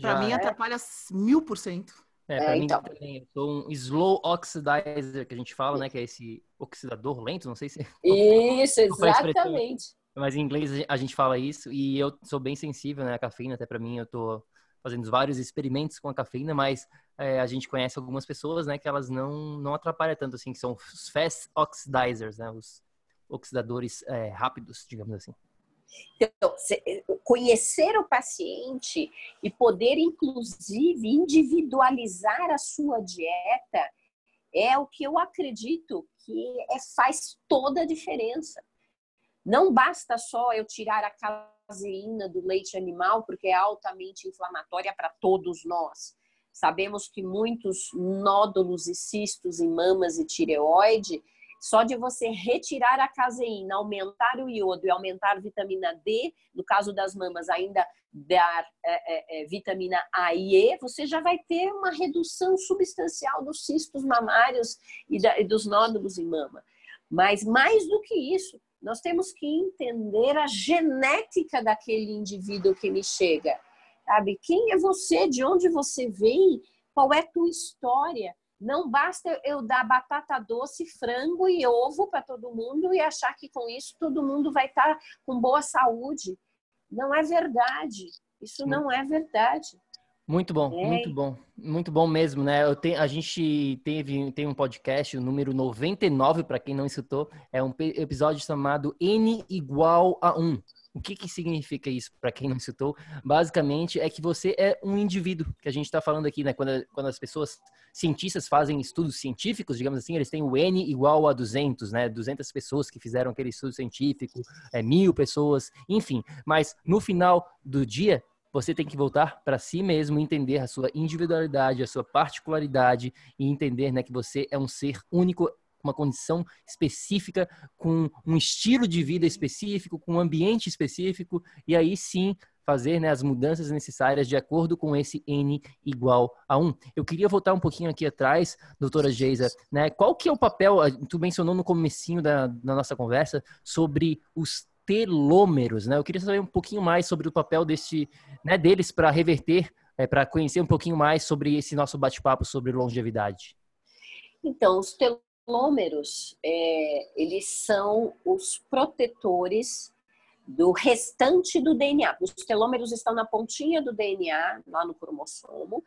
Para mim, é. atrapalha mil por cento. É, pra é, mim então. também. Eu sou um slow oxidizer, que a gente fala, né? Que é esse oxidador lento, não sei se... <laughs> Isso, exatamente. Mas em inglês a gente fala isso e eu sou bem sensível né, à cafeína, até para mim eu tô fazendo vários experimentos com a cafeína, mas é, a gente conhece algumas pessoas, né, que elas não, não atrapalham tanto assim, que são os fast oxidizers, né, os oxidadores é, rápidos, digamos assim. Então, conhecer o paciente e poder, inclusive, individualizar a sua dieta é o que eu acredito que é, faz toda a diferença. Não basta só eu tirar a caseína do leite animal, porque é altamente inflamatória para todos nós. Sabemos que muitos nódulos e cistos em mamas e tireoide só de você retirar a caseína, aumentar o iodo e aumentar a vitamina D, no caso das mamas, ainda dar é, é, é, vitamina A e E, você já vai ter uma redução substancial dos cistos mamários e, da, e dos nódulos em mama. Mas mais do que isso, nós temos que entender a genética daquele indivíduo que me chega. Sabe? Quem é você? De onde você vem? Qual é a tua história? Não basta eu dar batata doce, frango e ovo para todo mundo e achar que com isso todo mundo vai estar tá com boa saúde. Não é verdade. Isso não é verdade. Muito bom, é. muito bom, muito bom mesmo, né? Eu tenho, a gente teve tem um podcast, o número 99, para quem não escutou, é um episódio chamado N igual a 1. O que, que significa isso, para quem não citou? Basicamente, é que você é um indivíduo, que a gente está falando aqui, né? Quando, quando as pessoas, cientistas, fazem estudos científicos, digamos assim, eles têm o N igual a 200, né? 200 pessoas que fizeram aquele estudo científico, é, mil pessoas, enfim. Mas no final do dia, você tem que voltar para si mesmo, entender a sua individualidade, a sua particularidade e entender né, que você é um ser único uma condição específica, com um estilo de vida específico, com um ambiente específico, e aí sim fazer né, as mudanças necessárias de acordo com esse N igual a 1. Eu queria voltar um pouquinho aqui atrás, doutora Geisa, né, qual que é o papel, tu mencionou no comecinho da, da nossa conversa, sobre os telômeros, né? Eu queria saber um pouquinho mais sobre o papel desse, né, deles para reverter, é, para conhecer um pouquinho mais sobre esse nosso bate-papo sobre longevidade. Então, os telômeros telômeros, é, eles são os protetores do restante do DNA. Os telômeros estão na pontinha do DNA, lá no cromossomo,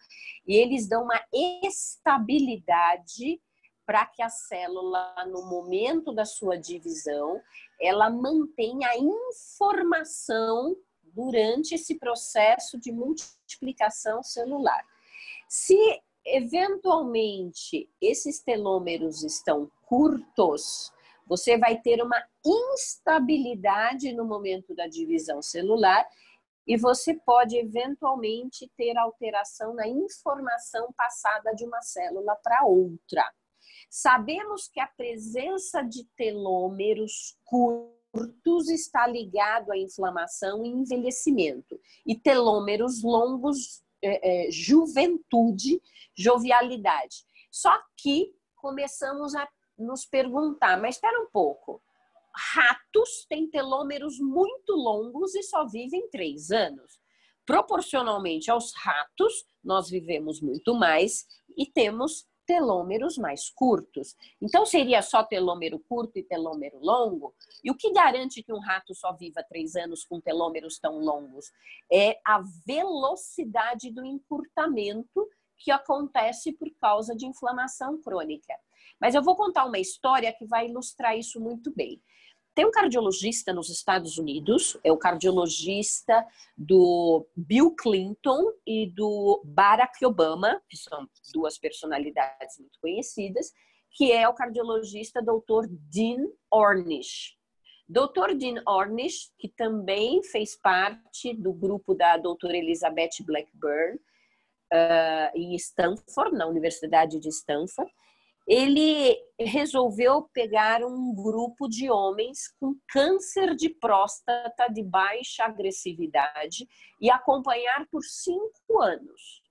e eles dão uma estabilidade para que a célula, no momento da sua divisão, ela mantenha a informação durante esse processo de multiplicação celular. Se eventualmente esses telômeros estão curtos, você vai ter uma instabilidade no momento da divisão celular e você pode eventualmente ter alteração na informação passada de uma célula para outra. Sabemos que a presença de telômeros curtos está ligado à inflamação e envelhecimento, e telômeros longos é, é, juventude, jovialidade. Só que começamos a nos perguntar, mas espera um pouco, ratos têm telômeros muito longos e só vivem três anos. Proporcionalmente aos ratos, nós vivemos muito mais e temos telômeros mais curtos. Então, seria só telômero curto e telômero longo? E o que garante que um rato só viva três anos com telômeros tão longos? É a velocidade do encurtamento que acontece por causa de inflamação crônica. Mas eu vou contar uma história que vai ilustrar isso muito bem. Tem um cardiologista nos Estados Unidos, é o cardiologista do Bill Clinton e do Barack Obama, que são duas personalidades muito conhecidas, que é o cardiologista Dr. Dean Ornish. Dr. Dean Ornish, que também fez parte do grupo da doutora Elizabeth Blackburn uh, em Stanford, na Universidade de Stanford, ele resolveu pegar um grupo de homens com câncer de próstata de baixa agressividade e acompanhar por cinco anos.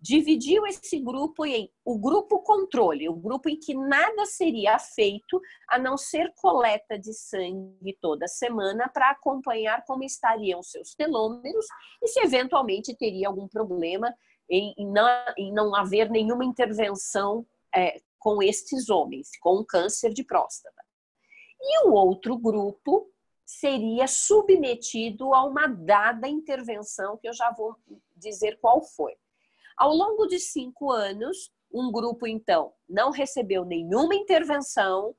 Dividiu esse grupo em o grupo controle, o grupo em que nada seria feito a não ser coleta de sangue toda semana para acompanhar como estariam seus telômeros e se eventualmente teria algum problema em, não, em não haver nenhuma intervenção é, com estes homens com câncer de próstata. E o outro grupo seria submetido a uma dada intervenção, que eu já vou dizer qual foi. Ao longo de cinco anos, um grupo, então, não recebeu nenhuma intervenção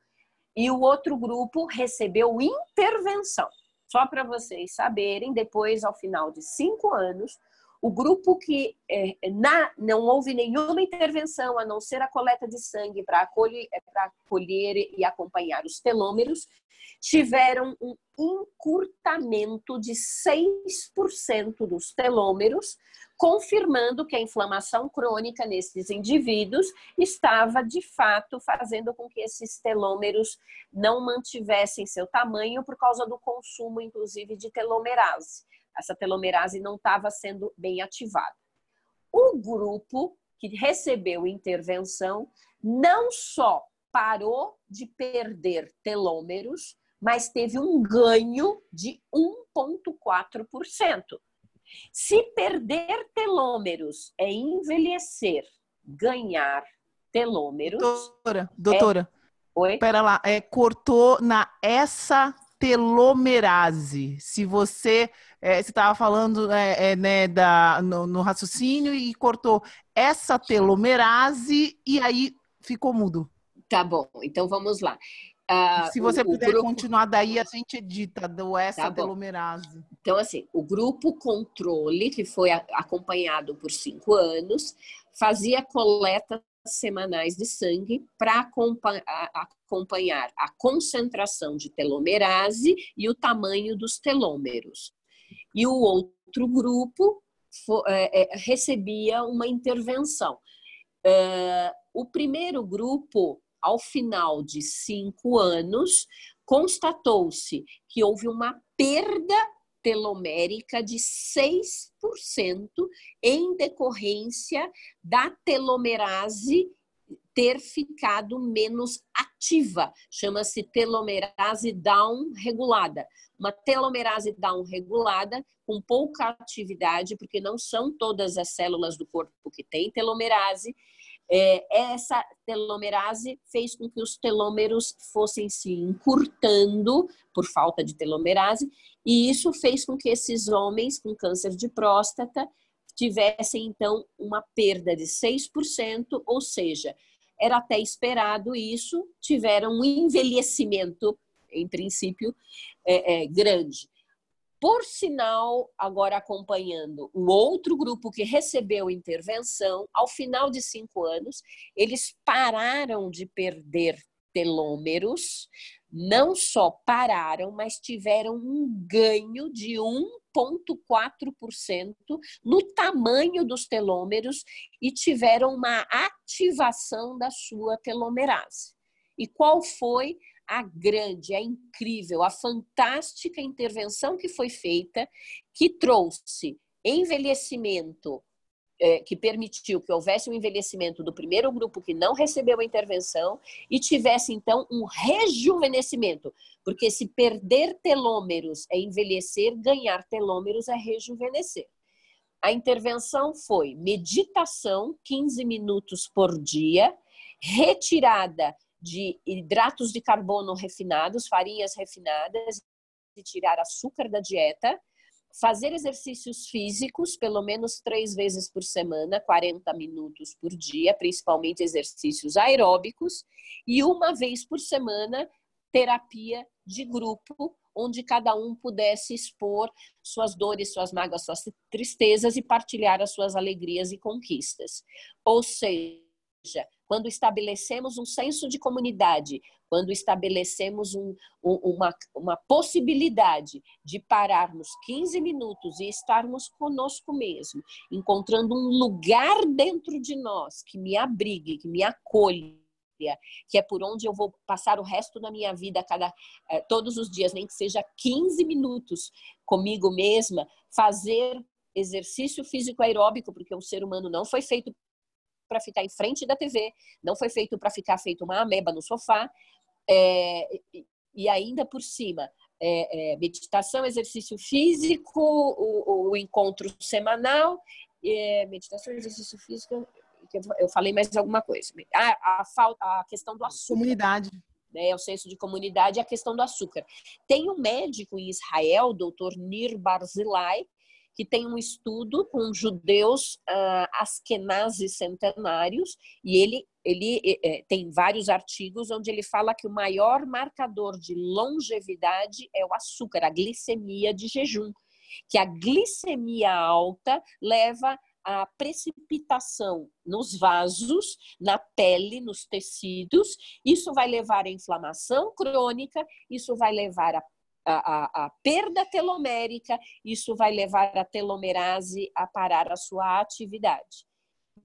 e o outro grupo recebeu intervenção. Só para vocês saberem, depois, ao final de cinco anos, o grupo que é, na, não houve nenhuma intervenção, a não ser a coleta de sangue para acolher, é, acolher e acompanhar os telômeros, tiveram um encurtamento de 6% dos telômeros, confirmando que a inflamação crônica nesses indivíduos estava de fato fazendo com que esses telômeros não mantivessem seu tamanho por causa do consumo, inclusive, de telomerase essa telomerase não estava sendo bem ativada. O grupo que recebeu intervenção não só parou de perder telômeros, mas teve um ganho de 1,4%. Se perder telômeros é envelhecer, ganhar telômeros. Doutora, doutora. É... Oi? Pera lá, é, cortou na essa telomerase. Se você é, você estava falando é, é, né, da, no, no, raciocínio e cortou essa telomerase e aí ficou mudo. Tá bom, então vamos lá. Uh, Se você o, puder o grupo... continuar daí, a gente edita do essa tá telomerase. Então, assim, o grupo controle, que foi acompanhado por cinco anos, fazia coleta semanais de sangue para acompanhar a concentração de telomerase e o tamanho dos telômeros e o outro grupo é, é, recebia uma intervenção. É, o primeiro grupo, ao final de cinco anos, constatou-se que houve uma perda telomérica de 6% em decorrência da telomerase ter ficado menos ativa. Chama-se telomerase down regulada. Uma telomerase down regulada com pouca atividade, porque não são todas as células do corpo que têm telomerase. É, essa telomerase fez com que os telômeros fossem se encurtando por falta de telomerase, e isso fez com que esses homens com câncer de próstata tivessem então uma perda de 6%, ou seja, era até esperado isso, tiveram um envelhecimento, em princípio, é, é, grande. Por sinal, agora acompanhando o outro grupo que recebeu intervenção, ao final de cinco anos, eles pararam de perder telômeros, não só pararam, mas tiveram um ganho de 1,4% no tamanho dos telômeros e tiveram uma ativação da sua telomerase. E qual foi a grande, a incrível, a fantástica intervenção que foi feita, que trouxe envelhecimento é, que permitiu que houvesse um envelhecimento do primeiro grupo que não recebeu a intervenção e tivesse, então, um rejuvenescimento. Porque se perder telômeros é envelhecer, ganhar telômeros é rejuvenescer. A intervenção foi meditação, 15 minutos por dia, retirada de hidratos de carbono refinados, farinhas refinadas, e tirar açúcar da dieta, fazer exercícios físicos, pelo menos três vezes por semana, 40 minutos por dia, principalmente exercícios aeróbicos, e uma vez por semana, terapia de grupo, onde cada um pudesse expor suas dores, suas mágoas, suas tristezas e partilhar as suas alegrias e conquistas. Ou seja, quando estabelecemos um senso de comunidade, quando estabelecemos um, uma, uma possibilidade de pararmos 15 minutos e estarmos conosco mesmo, encontrando um lugar dentro de nós que me abrigue, que me acolhe, que é por onde eu vou passar o resto da minha vida cada eh, todos os dias, nem que seja 15 minutos comigo mesma, fazer exercício físico aeróbico, porque o ser humano não foi feito para ficar em frente da TV, não foi feito para ficar feito uma ameba no sofá, é, e ainda por cima, é, é, meditação, exercício físico, o, o encontro semanal, é, meditação, exercício físico, eu falei mais alguma coisa. Ah, a, a, a questão do açúcar. Comunidade. Né, o senso de comunidade e a questão do açúcar. Tem um médico em Israel, doutor Nir Barzilai, que tem um estudo com judeus uh, askenazes centenários, e ele, ele é, tem vários artigos onde ele fala que o maior marcador de longevidade é o açúcar, a glicemia de jejum. Que a glicemia alta leva a precipitação nos vasos, na pele, nos tecidos. Isso vai levar à inflamação crônica, isso vai levar a a, a, perda telomérica, isso vai levar a telomerase a parar a sua atividade.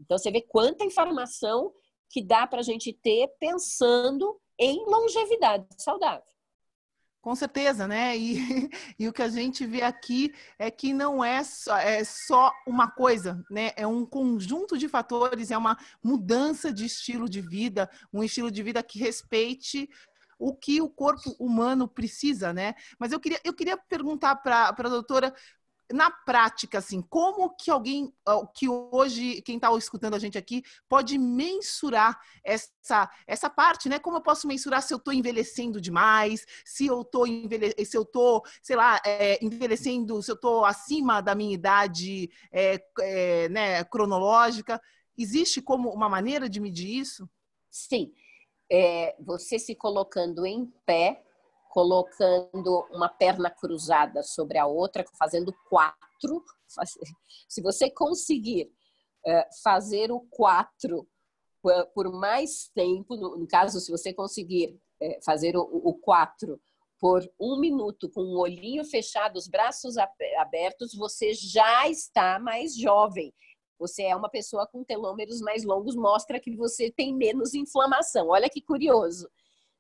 Então, você vê quanta informação que dá para a gente ter pensando em longevidade saudável. Com certeza, né? E, <laughs> e, o que a gente vê aqui é que não é só, é só uma coisa, né? É um conjunto de fatores, é uma mudança de estilo de vida, um estilo de vida que respeite o que o corpo humano precisa, né? Mas eu queria, eu queria perguntar para a doutora na prática, assim, como que alguém, que hoje, quem está escutando a gente aqui, pode mensurar essa, essa parte, né? Como eu posso mensurar se eu estou envelhecendo demais, se eu estou se eu tô, sei lá, é, envelhecendo, se eu estou acima da minha idade é, é, né, cronológica. Existe como uma maneira de medir isso? Sim é, você se colocando em pé, colocando uma perna cruzada sobre a outra, fazendo quatro. <laughs> Se você conseguir é, fazer o quatro por mais tempo, no caso, se você conseguir é, fazer o quatro por um minuto com o olhinho fechado, os braços abertos, você já está mais jovem você é uma pessoa com telômeros mais longos, mostra que você tem menos inflamação. Olha que curioso.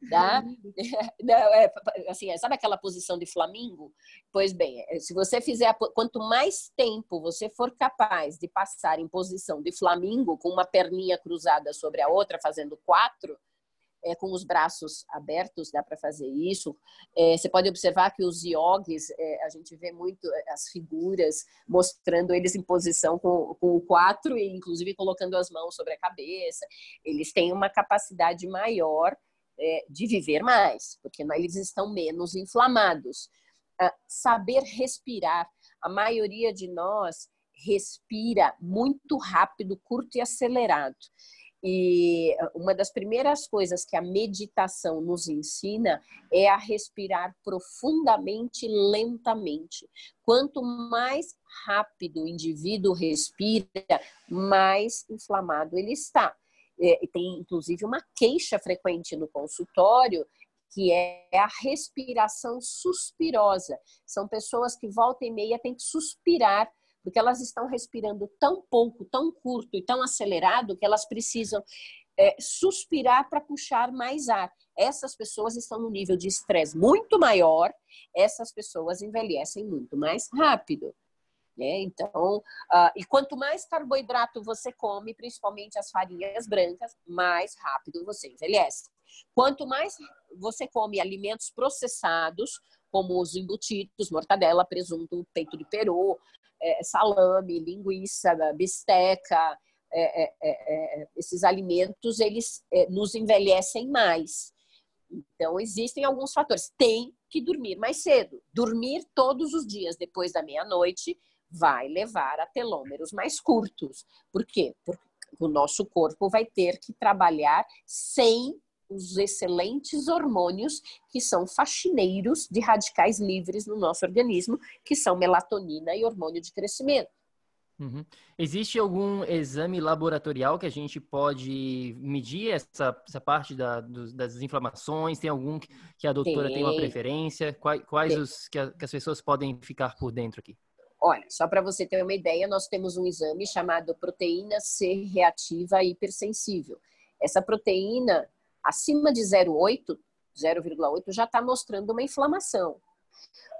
Tá? <laughs> é, assim, sabe aquela posição de flamingo? Pois bem, é, se você fizer, quanto mais tempo você for capaz de passar em posição de flamingo, com uma perninha cruzada sobre a outra, fazendo quatro, é, com os braços abertos, dá para fazer isso. É, você pode observar que os iogues, é, a gente vê muito é, as figuras mostrando eles em posição com, com o quatro e inclusive colocando as mãos sobre a cabeça. Eles têm uma capacidade maior é, de viver mais, porque eles estão menos inflamados. Ah, saber respirar. A maioria de nós respira muito rápido, curto e acelerado. E uma das primeiras coisas que a meditação nos ensina é a respirar profundamente, lentamente. Quanto mais rápido o indivíduo respira, mais inflamado ele está. É, tem inclusive uma queixa frequente no consultório que é a respiração suspirosa. São pessoas que volta e meia têm que suspirar porque elas estão respirando tão pouco, tão curto e tão acelerado que elas precisam é, suspirar para puxar mais ar. Essas pessoas estão no nível de estresse muito maior, essas pessoas envelhecem muito mais rápido. Né? Então, uh, e quanto mais carboidrato você come, principalmente as farinhas brancas, mais rápido você envelhece. Quanto mais você come alimentos processados, como os embutidos, mortadela, presunto, peito de peru, é, salame, linguiça, bisteca, é, é, é, é esses alimentos eles é, nos envelhecem mais. Então existem alguns fatores. Tem que dormir mais cedo. Dormir todos os dias depois da meia-noite vai levar a telômeros mais curtos. Por quê? Porque o nosso corpo vai ter que trabalhar sem os excelentes hormônios que são faxineiros de radicais livres no nosso organismo, que são melatonina e hormônio de crescimento. Uhum. Existe algum exame laboratorial que a gente pode medir essa, essa parte da, do, das inflamações? Tem algum que, que a doutora tem, tem uma preferência? Quais, quais os que, a, que as pessoas podem ficar por dentro aqui? Olha, só para você ter uma ideia, nós temos um exame chamado proteína C reativa hipersensível. Essa proteína, acima de 0,8, 0,8 já está mostrando uma inflamação.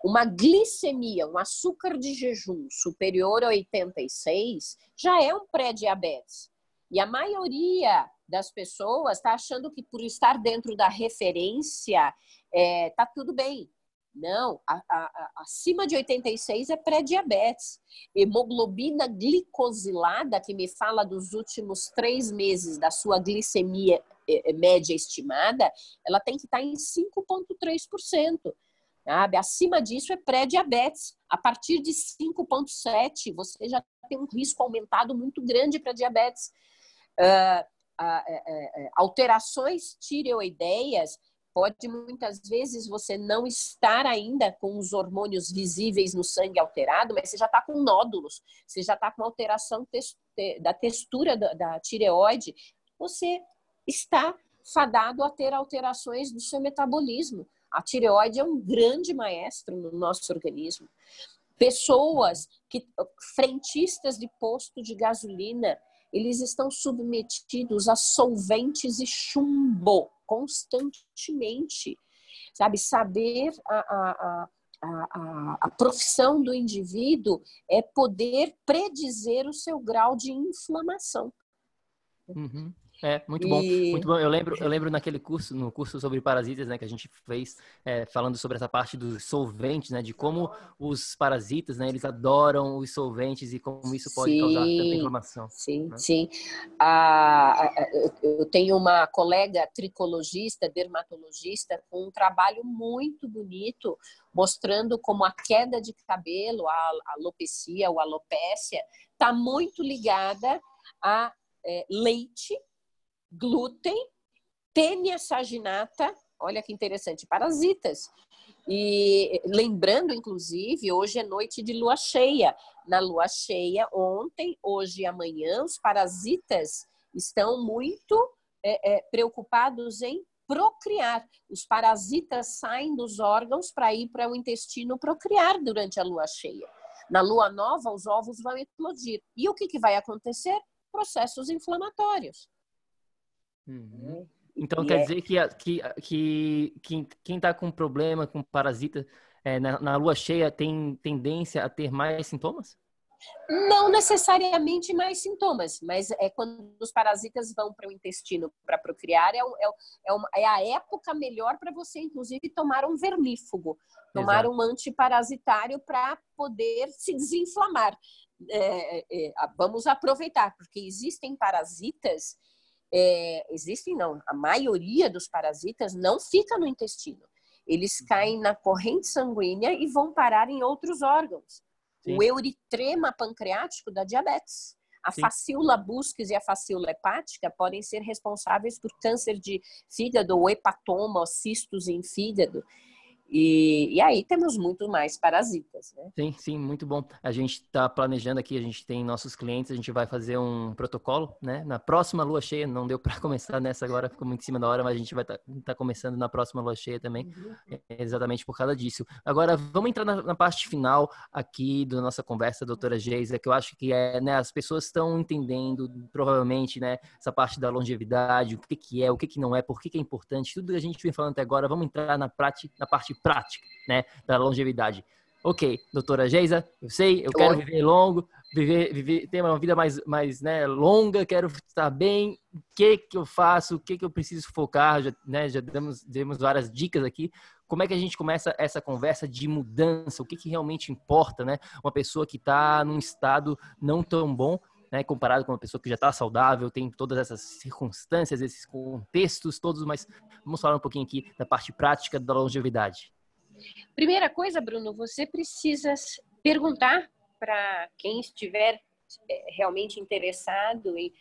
Uma glicemia, um açúcar de jejum superior a 86 já é um pré-diabetes. E a maioria das pessoas está achando que por estar dentro da referência é, tá tudo bem. Não, a, a, a, acima de 86 é pré-diabetes. Hemoglobina glicosilada, que me fala dos últimos três meses da sua glicemia média estimada, ela tem que estar em 5,3%. Sabe? Acima disso é pré-diabetes. A partir de 5,7 você já tem um risco aumentado muito grande para diabetes. Uh, alterações tireoideias pode muitas vezes você não estar ainda com os hormônios visíveis no sangue alterado, mas você já está com nódulos, você já está com alteração da textura da tireoide, você está fadado a ter alterações do seu metabolismo. A tireoide é um grande maestro no nosso organismo. Pessoas que frentistas de posto de gasolina, eles estão submetidos a solventes e chumbo constantemente. Sabe, saber a, a, a, a, profissão do indivíduo é poder predizer o seu grau de inflamação. Uhum. É, muito bom, e... muito bom. Eu lembro, eu lembro naquele curso, no curso sobre parasitas, né, que a gente fez, é, falando sobre essa parte dos solventes, né, de como os parasitas, né, eles adoram os solventes e como isso pode sim, causar tanta inflamação. Sim, né? sim. Ah, eu tenho uma colega tricologista, dermatologista, com um trabalho muito bonito, mostrando como a queda de cabelo, a alopecia ou alopécia, está muito ligada a é, leite glúten, tênia saginata, olha que interessante, parasitas. E lembrando, inclusive, hoje é noite de lua cheia. Na lua cheia, ontem, hoje e amanhã, os parasitas estão muito é, é, preocupados em procriar. Os parasitas saem dos órgãos para ir para o intestino procriar durante a lua cheia. Na lua nova, os ovos vão explodir. E o que, que vai acontecer? Processos inflamatórios. Uhum. Então e quer é... dizer que, que, que, que quem está com problema, com parasita, é, na, na lua cheia tem tendência a ter mais sintomas? Não necessariamente mais sintomas, mas é quando os parasitas vão para o intestino para procriar, é, é, é, uma, é, a época melhor para você, inclusive, tomar um vermífugo, tomar Exato. um antiparasitário para poder se desinflamar. É, é, vamos aproveitar, porque existem parasitas é, existem não, a maioria dos parasitas não fica no intestino. Eles uhum. caem na corrente sanguínea e vão parar em outros órgãos. Sim. O euritrema pancreático da diabetes. A Sim. busques e a facíula hepática podem ser responsáveis por câncer de fígado ou hepatoma, ou cistos em fígado. E, e, aí temos muito mais parasitas, né? Sim, sim, muito bom. A gente está planejando aqui, a gente tem nossos clientes, a gente vai fazer um protocolo, né? Na próxima lua cheia, não deu para <laughs> começar nessa agora, ficou muito em cima da hora, mas a gente vai estar tá, tá começando na próxima lua cheia também, uhum. É, exatamente por causa disso. Agora, vamos entrar na, na, parte final aqui da nossa conversa, doutora Geisa, que eu acho que é, né, as pessoas estão entendendo, provavelmente, né, essa parte da longevidade, o que, que é, o que, que não é, por que, que é importante, tudo que a gente vem falando até agora, vamos entrar na, prática, na parte prática, né, da longevidade. ok, doutora Geisa, eu sei, eu quero viver longo, viver, viver, ter uma vida mais, mais né, longa, quero estar bem, o que que eu faço, o que que eu preciso focar, já, né, já demos, demos várias dicas aqui, como é que a gente começa essa conversa de mudança, o que que realmente importa, né, uma pessoa que está num estado não tão bom, né, comparado com uma pessoa que já está saudável, tem todas essas circunstâncias, esses contextos todos, mas vamos falar um pouquinho aqui da parte prática da longevidade. Primeira coisa, Bruno, você precisa perguntar para quem estiver é, realmente interessado em,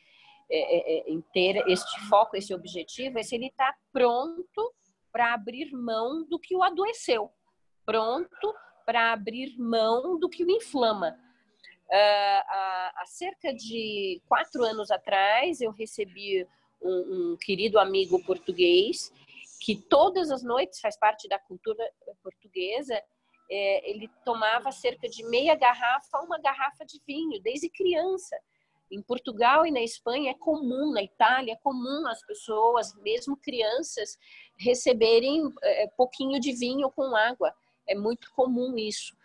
é, é, em ter este foco, esse objetivo, é se ele está pronto para abrir mão do que o adoeceu, pronto para abrir mão do que o inflama. Uh, há, cerca de quatro anos atrás, eu recebi um, um querido amigo português que todas as noites faz parte da cultura portuguesa. É, ele tomava cerca de meia garrafa, uma garrafa de vinho, desde criança. Em Portugal e na Espanha é comum, na Itália é comum as pessoas, mesmo crianças, receberem é, pouquinho de vinho com água. É muito comum isso.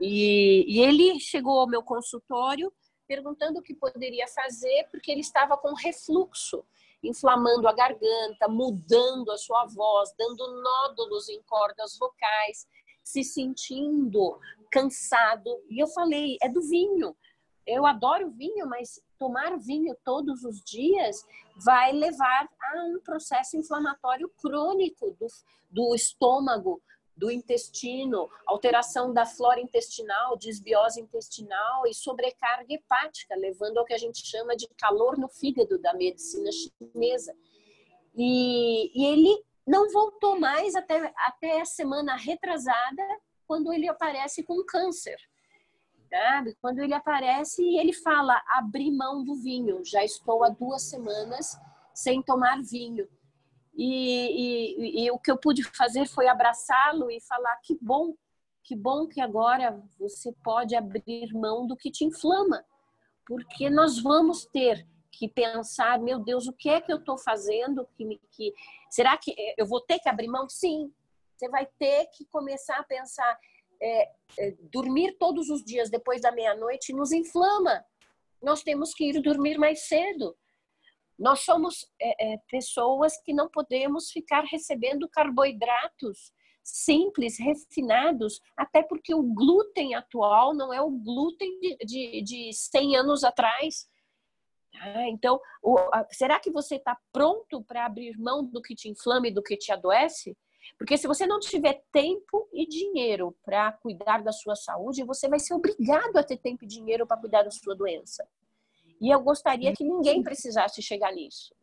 E, e ele chegou ao meu consultório perguntando o que poderia fazer, porque ele estava com refluxo inflamando a garganta, mudando a sua voz, dando nódulos em cordas vocais, se sentindo cansado. E eu falei: é do vinho. Eu adoro vinho, mas tomar vinho todos os dias vai levar a um processo inflamatório crônico do, do estômago, do intestino, alteração da flora intestinal, desbiose intestinal e sobrecarga hepática, levando ao que a gente chama de calor no fígado da medicina chinesa. E, e ele não voltou mais até, até a semana retrasada, quando ele aparece com câncer. Sabe? Quando ele aparece e ele fala: abri mão do vinho, já estou há duas semanas sem tomar vinho. E, e, e o que eu pude fazer foi abraçá-lo e falar: que bom, que bom que agora você pode abrir mão do que te inflama, porque nós vamos ter que pensar: meu Deus, o que é que eu estou fazendo? Que, que, será que eu vou ter que abrir mão? Sim, você vai ter que começar a pensar. É, é, dormir todos os dias depois da meia-noite nos inflama. Nós temos que ir dormir mais cedo. Nós somos é, é, pessoas que não podemos ficar recebendo carboidratos simples, refinados, até porque o glúten atual não é o glúten de, de, de 100 anos atrás. Ah, então, o, a, será que você está pronto para abrir mão do que te inflama e do que te adoece? Porque se você não tiver tempo e dinheiro para cuidar da sua saúde, você vai ser obrigado a ter tempo e dinheiro para cuidar da sua doença. E eu gostaria que ninguém precisasse chegar nisso.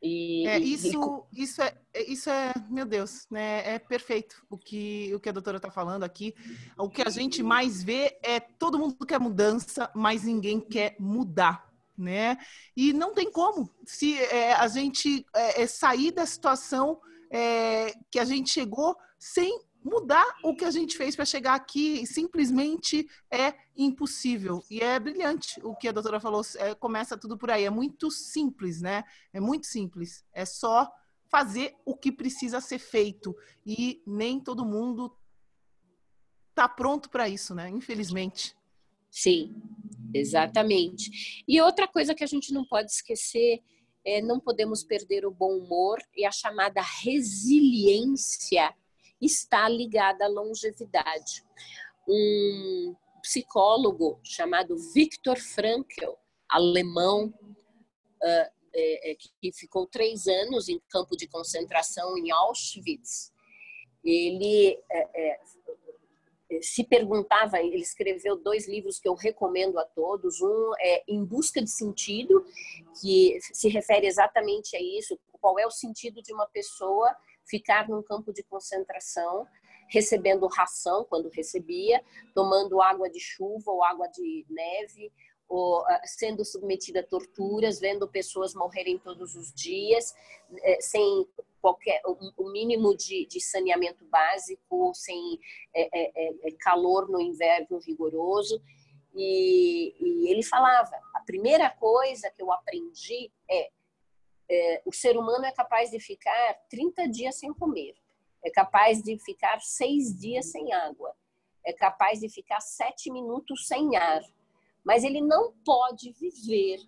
E, é, isso, e... isso, é, isso é, meu Deus, né? É perfeito o que, o que a doutora está falando aqui. O que a gente mais vê é todo mundo quer mudança, mas ninguém quer mudar, né? E não tem como. Se é, a gente é, é sair da situação é, que a gente chegou sem mudar o que a gente fez para chegar aqui simplesmente é impossível. E é brilhante o que a doutora falou. É, começa tudo por aí. É muito simples, né? É muito simples. É só fazer o que precisa ser feito. E nem todo mundo está pronto para isso, né? Infelizmente. Sim, exatamente. E outra coisa que a gente não pode esquecer é não podemos perder o bom humor e a chamada resiliência está ligada à longevidade. Um psicólogo chamado Viktor Frankl, alemão, uh, é, que ficou três anos em campo de concentração em Auschwitz, ele é, é, se perguntava, ele escreveu dois livros que eu recomendo a todos. Um é Em Busca de Sentido, que se refere exatamente a isso, qual é o sentido de uma pessoa ficar num campo de concentração, recebendo ração quando recebia, tomando água de chuva ou água de neve, ou ah, sendo submetida a torturas, vendo pessoas morrerem todos os dias, eh, sem qualquer o mínimo de, de saneamento básico, sem é, é, calor no inverno rigoroso. E, e, ele falava: a primeira coisa que eu aprendi é é, o ser humano é capaz de ficar 30 dias sem comer, é capaz de ficar seis dias sem água, é capaz de ficar sete minutos sem ar, mas ele não pode viver,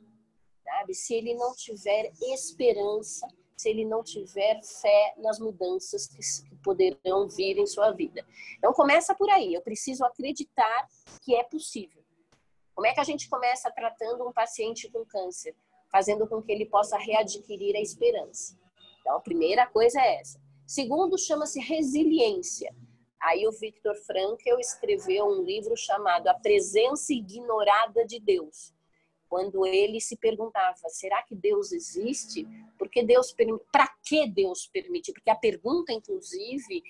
sabe? Se ele não tiver esperança, se ele não tiver fé nas mudanças que poderão vir em sua vida. Então começa por aí. Eu preciso acreditar que é possível. Como é que a gente começa tratando um paciente com câncer? Fazendo com que ele possa readquirir a esperança. Então, a primeira coisa é essa. Segundo, chama-se resiliência. Aí o Victor Frankl escreveu um livro chamado A Presença Ignorada de Deus. Quando ele se perguntava, será que Deus existe? Porque Deus para que Deus permite? Porque a pergunta inclusive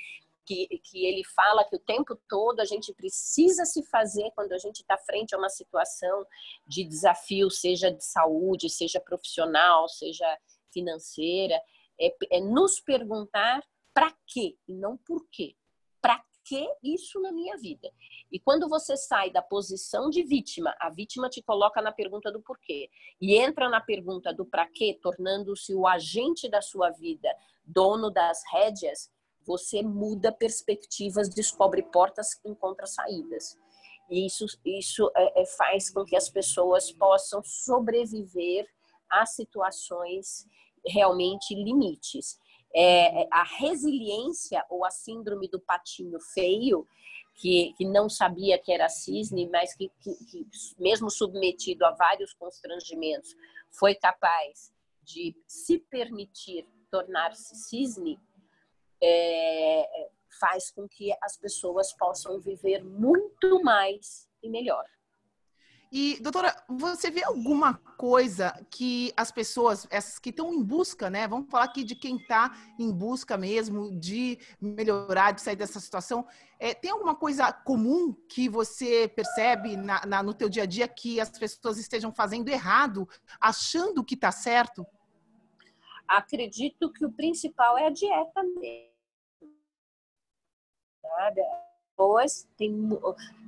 que, que ele fala que o tempo todo a gente precisa se fazer quando a gente está frente a uma situação de desafio, seja de saúde, seja profissional, seja financeira, é, é nos perguntar para quê e não por quê. Para que isso na minha vida? E quando você sai da posição de vítima, a vítima te coloca na pergunta do porquê e entra na pergunta do para quê, tornando-se o agente da sua vida, dono das rédeas, você muda perspectivas, descobre portas, encontra saídas. E isso, isso é, é, faz com que as pessoas possam sobreviver a situações realmente limites. É, é, a resiliência ou a síndrome do patinho feio, que, que não sabia que era cisne, mas que, que, que, mesmo submetido a vários constrangimentos, foi capaz de se permitir tornar-se cisne, é, faz com que as pessoas possam viver muito mais e melhor. E, doutora, você vê alguma coisa que as pessoas, essas que estão em busca, né? Vamos falar aqui de quem está em busca mesmo de melhorar, de sair dessa situação. É, tem alguma coisa comum que você percebe na, na, no teu dia a dia que as pessoas estejam fazendo errado, achando que está certo? Acredito que o principal é a dieta mesmo. Sabe? pessoas têm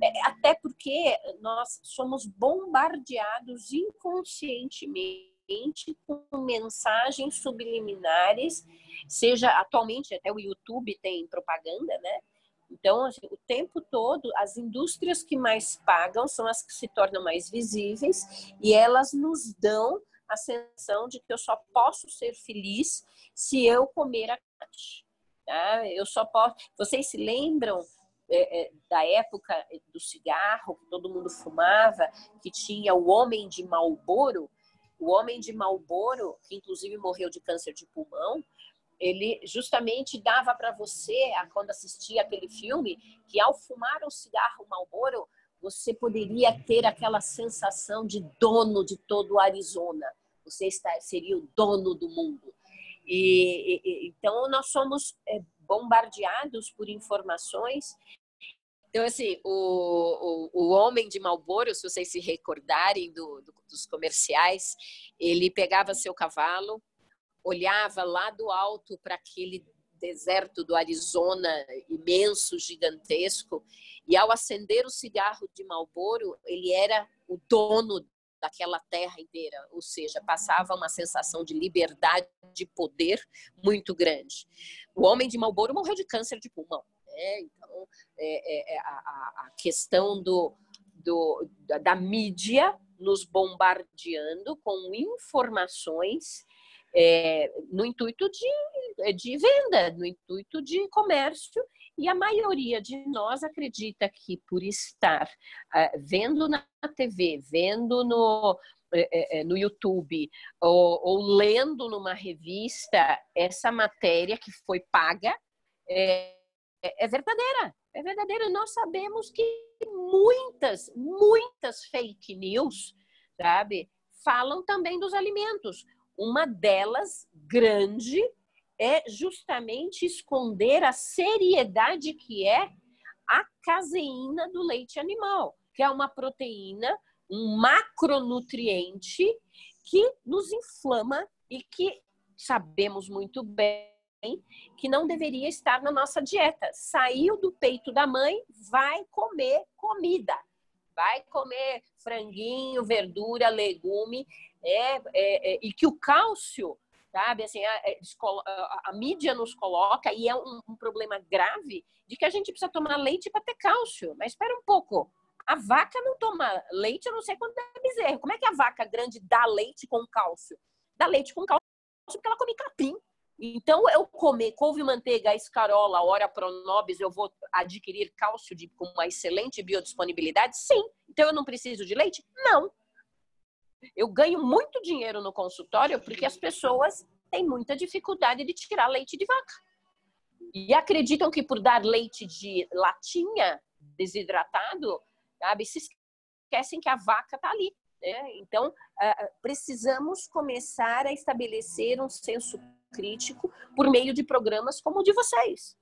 é, até porque nós somos bombardeados inconscientemente com mensagens subliminares, seja atualmente até o YouTube tem propaganda, né? Então, assim, o tempo todo, as indústrias que mais pagam são as que se tornam mais visíveis e elas nos dão a sensação de que eu só posso ser feliz se eu comer a Tá? Eu só posso. Vocês se lembram é, é, da época do cigarro, que todo mundo fumava, que tinha o homem de Malboro, o homem de Malboro, que inclusive morreu de câncer de pulmão, ele justamente dava para você, quando assistia aquele filme, que ao fumar o cigarro Malboro, você poderia ter aquela sensação de dono de todo o Arizona. Você está, seria o dono do mundo. E, e então nós somos é, bombardeados por informações. Então, assim, o, o, o homem de Malboro, se vocês se recordarem do, do, dos comerciais, ele pegava seu cavalo, olhava lá do alto para aquele deserto do Arizona imenso, gigantesco, e ao acender o cigarro de Malboro, ele era o dono daquela terra inteira, ou seja, passava uma sensação de liberdade, de poder muito grande. O homem de Marlboro morreu de câncer de pulmão. Né? Então, é, é, é a, a, questão do, do, da mídia nos bombardeando com informações é, no intuito de, de venda, no intuito de comércio, e a maioria de nós acredita que por estar uh, vendo na TV, vendo no, é, é, no YouTube ou, ou, lendo numa revista essa matéria que foi paga é, é, verdadeira. É verdadeira. Nós sabemos que muitas, muitas fake news, sabe, falam também dos alimentos. Uma delas, grande, é justamente esconder a seriedade que é a caseína do leite animal, que é uma proteína, um macronutriente que nos inflama e que sabemos muito bem que não deveria estar na nossa dieta. Saiu do peito da mãe, vai comer comida. Vai comer franguinho, verdura, legume, é, é, é, e que o cálcio sabe? Assim, a, a, a, mídia nos coloca, e é um, um, problema grave, de que a gente precisa tomar leite para ter cálcio. Mas espera um pouco. A vaca não toma leite, eu não sei quando é bezerro. Como é que a vaca grande dá leite com cálcio? Dá leite com cálcio porque ela come capim. Então, eu comer couve, manteiga, escarola, ora pronobis, eu vou adquirir cálcio de, com uma excelente biodisponibilidade? Sim. Então, eu não preciso de leite? Não. Eu ganho muito dinheiro no consultório porque as pessoas têm muita dificuldade de tirar leite de vaca. E acreditam que por dar leite de latinha desidratado, sabe, se esquecem que a vaca está ali. Né? Então, precisamos começar a estabelecer um senso crítico por meio de programas como o de vocês.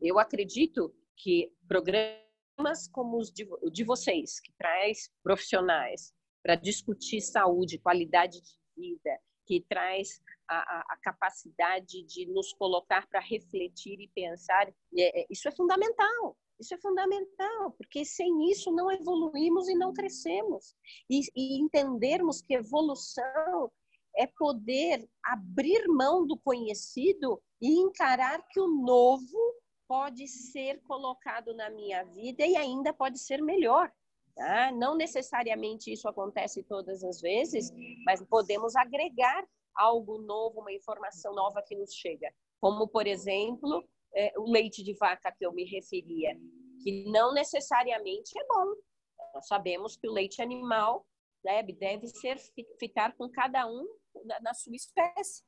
Eu acredito que programas como os de, vocês, que traz profissionais para discutir saúde, qualidade de vida, que traz a, a, capacidade de nos colocar para refletir e pensar, é, é, isso é fundamental. Isso é fundamental, porque sem isso não evoluímos e não crescemos. E, e entendermos que evolução é poder abrir mão do conhecido e encarar que o novo pode ser colocado na minha vida e ainda pode ser melhor. Tá? Não necessariamente isso acontece todas as vezes, mas podemos agregar algo novo, uma informação nova que nos chega. Como, por exemplo, é, o leite de vaca que eu me referia, que não necessariamente é bom. Nós sabemos que o leite animal deve, né, deve ser ficar com cada um na, na sua espécie.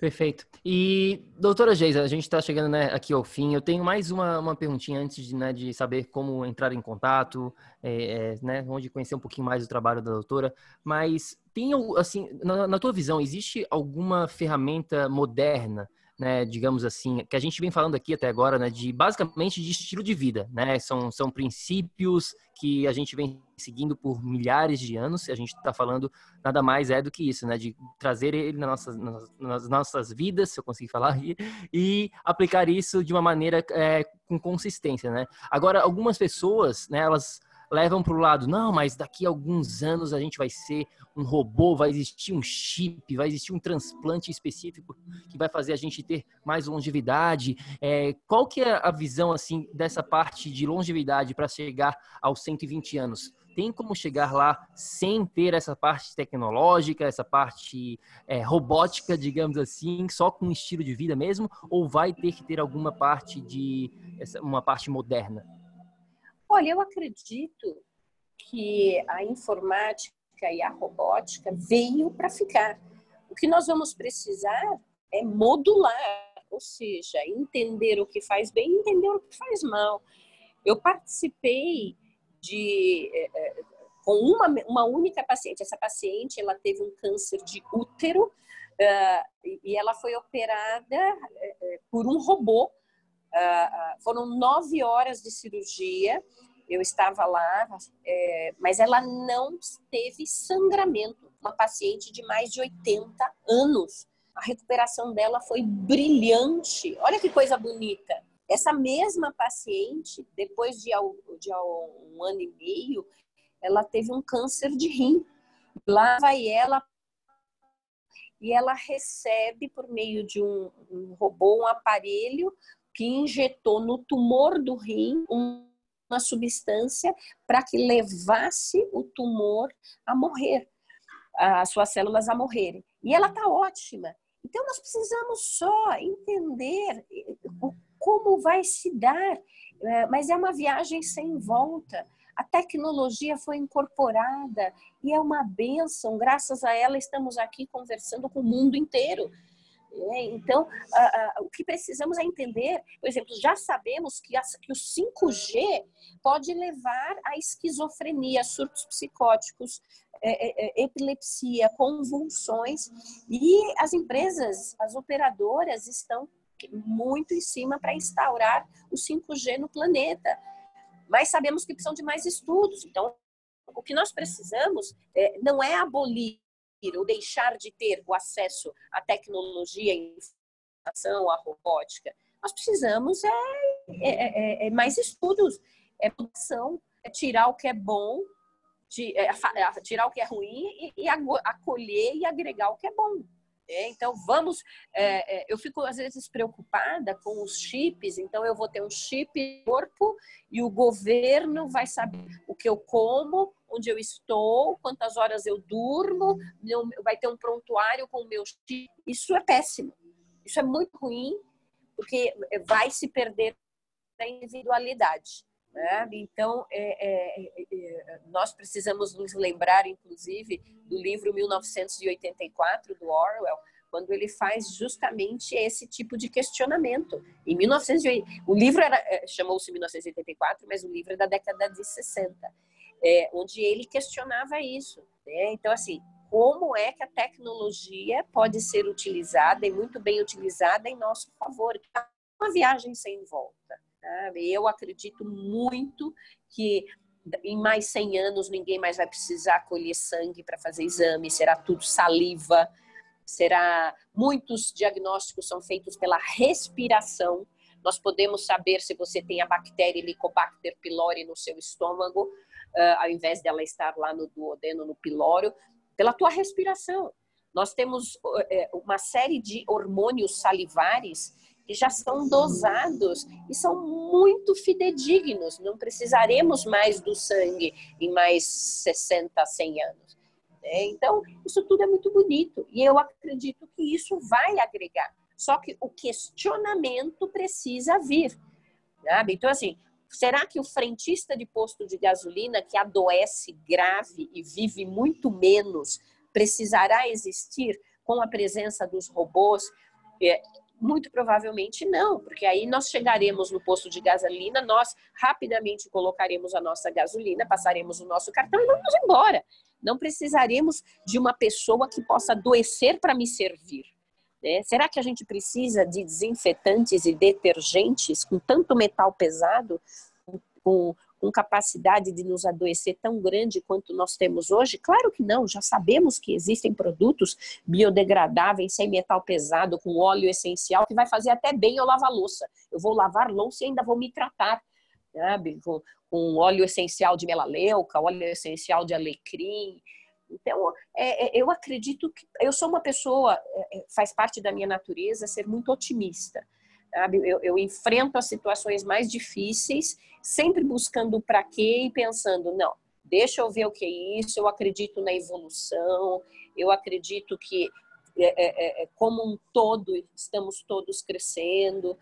Perfeito. E, doutora Geisa, a gente está chegando né, aqui ao fim. Eu tenho mais uma, uma perguntinha antes de, né, de saber como entrar em contato, é, é, né, onde conhecer um pouquinho mais o trabalho da doutora. Mas tem, assim, na, na tua visão, existe alguma ferramenta moderna né, digamos assim, que a gente vem falando aqui até agora, né, de basicamente de estilo de vida, né, são, são princípios que a gente vem seguindo por milhares de anos, e a gente está falando nada mais é do que isso, né, de trazer ele nas nossas, nas nossas vidas, se eu conseguir falar, e, e aplicar isso de uma maneira é, com consistência, né. Agora, algumas pessoas, né, elas levam para o lado, não, mas daqui a alguns anos a gente vai ser um robô, vai existir um chip, vai existir um transplante específico que vai fazer a gente ter mais longevidade. É, qual que é a visão assim dessa parte de longevidade para chegar aos 120 anos? Tem como chegar lá sem ter essa parte tecnológica, essa parte é, robótica, digamos assim, só com estilo de vida mesmo? Ou vai ter que ter alguma parte de uma parte moderna? Olha, eu acredito que a informática e a robótica veio para ficar. O que nós vamos precisar é modular, ou seja, entender o que faz bem e entender o que faz mal. Eu participei de é, com uma, uma única paciente. Essa paciente ela teve um câncer de útero uh, e ela foi operada uh, por um robô Foram nove horas de cirurgia, eu estava lá, é, mas ela não teve sangramento. Uma paciente de mais de 80 anos. A recuperação dela foi brilhante. Olha que coisa bonita. Essa mesma paciente, depois de, de um ano e meio, ela teve um câncer de rim. Lá vai ela e ela recebe por meio de um, um robô, um aparelho, que injetou no tumor do rim uma substância para que levasse o tumor a morrer, as suas células a morrerem. E ela está ótima. Então, nós precisamos só entender como vai se dar, é, mas é uma viagem sem volta. A tecnologia foi incorporada e é uma benção. Graças a ela, estamos aqui conversando com o mundo inteiro. É, então, o que precisamos é entender, por exemplo, já sabemos que, que o 5G pode levar à esquizofrenia, surtos psicóticos, é, é, epilepsia, convulsões, e as empresas, as operadoras estão muito em cima para instaurar o 5G no planeta. Mas sabemos que precisam de mais estudos. Então, o que nós precisamos é, não é abolir ou deixar de ter o acesso à tecnologia, à informação, à robótica. Nós precisamos é, é, é, é mais estudos, é produção, é tirar o que é bom, de, é, é tirar o que é ruim e, e, acolher e agregar o que é bom. É, então, vamos. É, é, eu fico, às vezes, preocupada com os chips. Então, eu vou ter um chip no corpo e o governo vai saber o que eu como, onde eu estou, quantas horas eu durmo, vai ter um prontuário com o meu chip. Isso é péssimo. Isso é muito ruim, porque vai se perder a individualidade. Né? Então, é, é, é, nós precisamos nos lembrar, inclusive, do livro 1984 do Orwell, quando ele faz justamente esse tipo de questionamento. Em 1980, o livro é, chamou-se 1984, mas o livro é da década de 60, é, onde ele questionava isso. Né? Então, assim, como é que a tecnologia pode ser utilizada e muito bem utilizada em nosso favor? Uma viagem sem volta. Sabe? Eu acredito muito que em mais 100 anos ninguém mais vai precisar colher sangue para fazer exame, será tudo saliva, será muitos diagnósticos são feitos pela respiração. Nós podemos saber se você tem a bactéria Helicobacter pylori no seu estômago, uh, ao invés dela estar lá no duodeno, no pilório, pela tua respiração. Nós temos uh, uma série de hormônios salivares que já são dosados e são muito fidedignos. Não precisaremos mais do sangue em mais 60, 100 anos. Né? Então, isso tudo é muito bonito e eu acredito que isso vai agregar. Só que o questionamento precisa vir. Sabe? Então, assim, será que o frentista de posto de gasolina que adoece grave e vive muito menos precisará existir com a presença dos robôs? É, muito provavelmente não, porque aí nós chegaremos no posto de gasolina, nós rapidamente colocaremos a nossa gasolina, passaremos o nosso cartão e vamos embora. Não precisaremos de uma pessoa que possa adoecer para me servir. Né? Será que a gente precisa de desinfetantes e detergentes com tanto metal pesado, com, com capacidade de nos adoecer tão grande quanto nós temos hoje? Claro que não, já sabemos que existem produtos biodegradáveis, sem metal pesado, com óleo essencial, que vai fazer até bem eu lavar louça. Eu vou lavar louça e ainda vou me tratar. Sabe? Com, com óleo essencial de melaleuca, óleo essencial de alecrim. Então, é, é, eu acredito que eu sou uma pessoa, é, é faz parte da minha natureza ser muito otimista. Eu, eu enfrento as situações mais difíceis sempre buscando para quê e pensando, não, deixa eu ver o que é isso, eu acredito na evolução, eu acredito que é, é, como um todo estamos todos crescendo.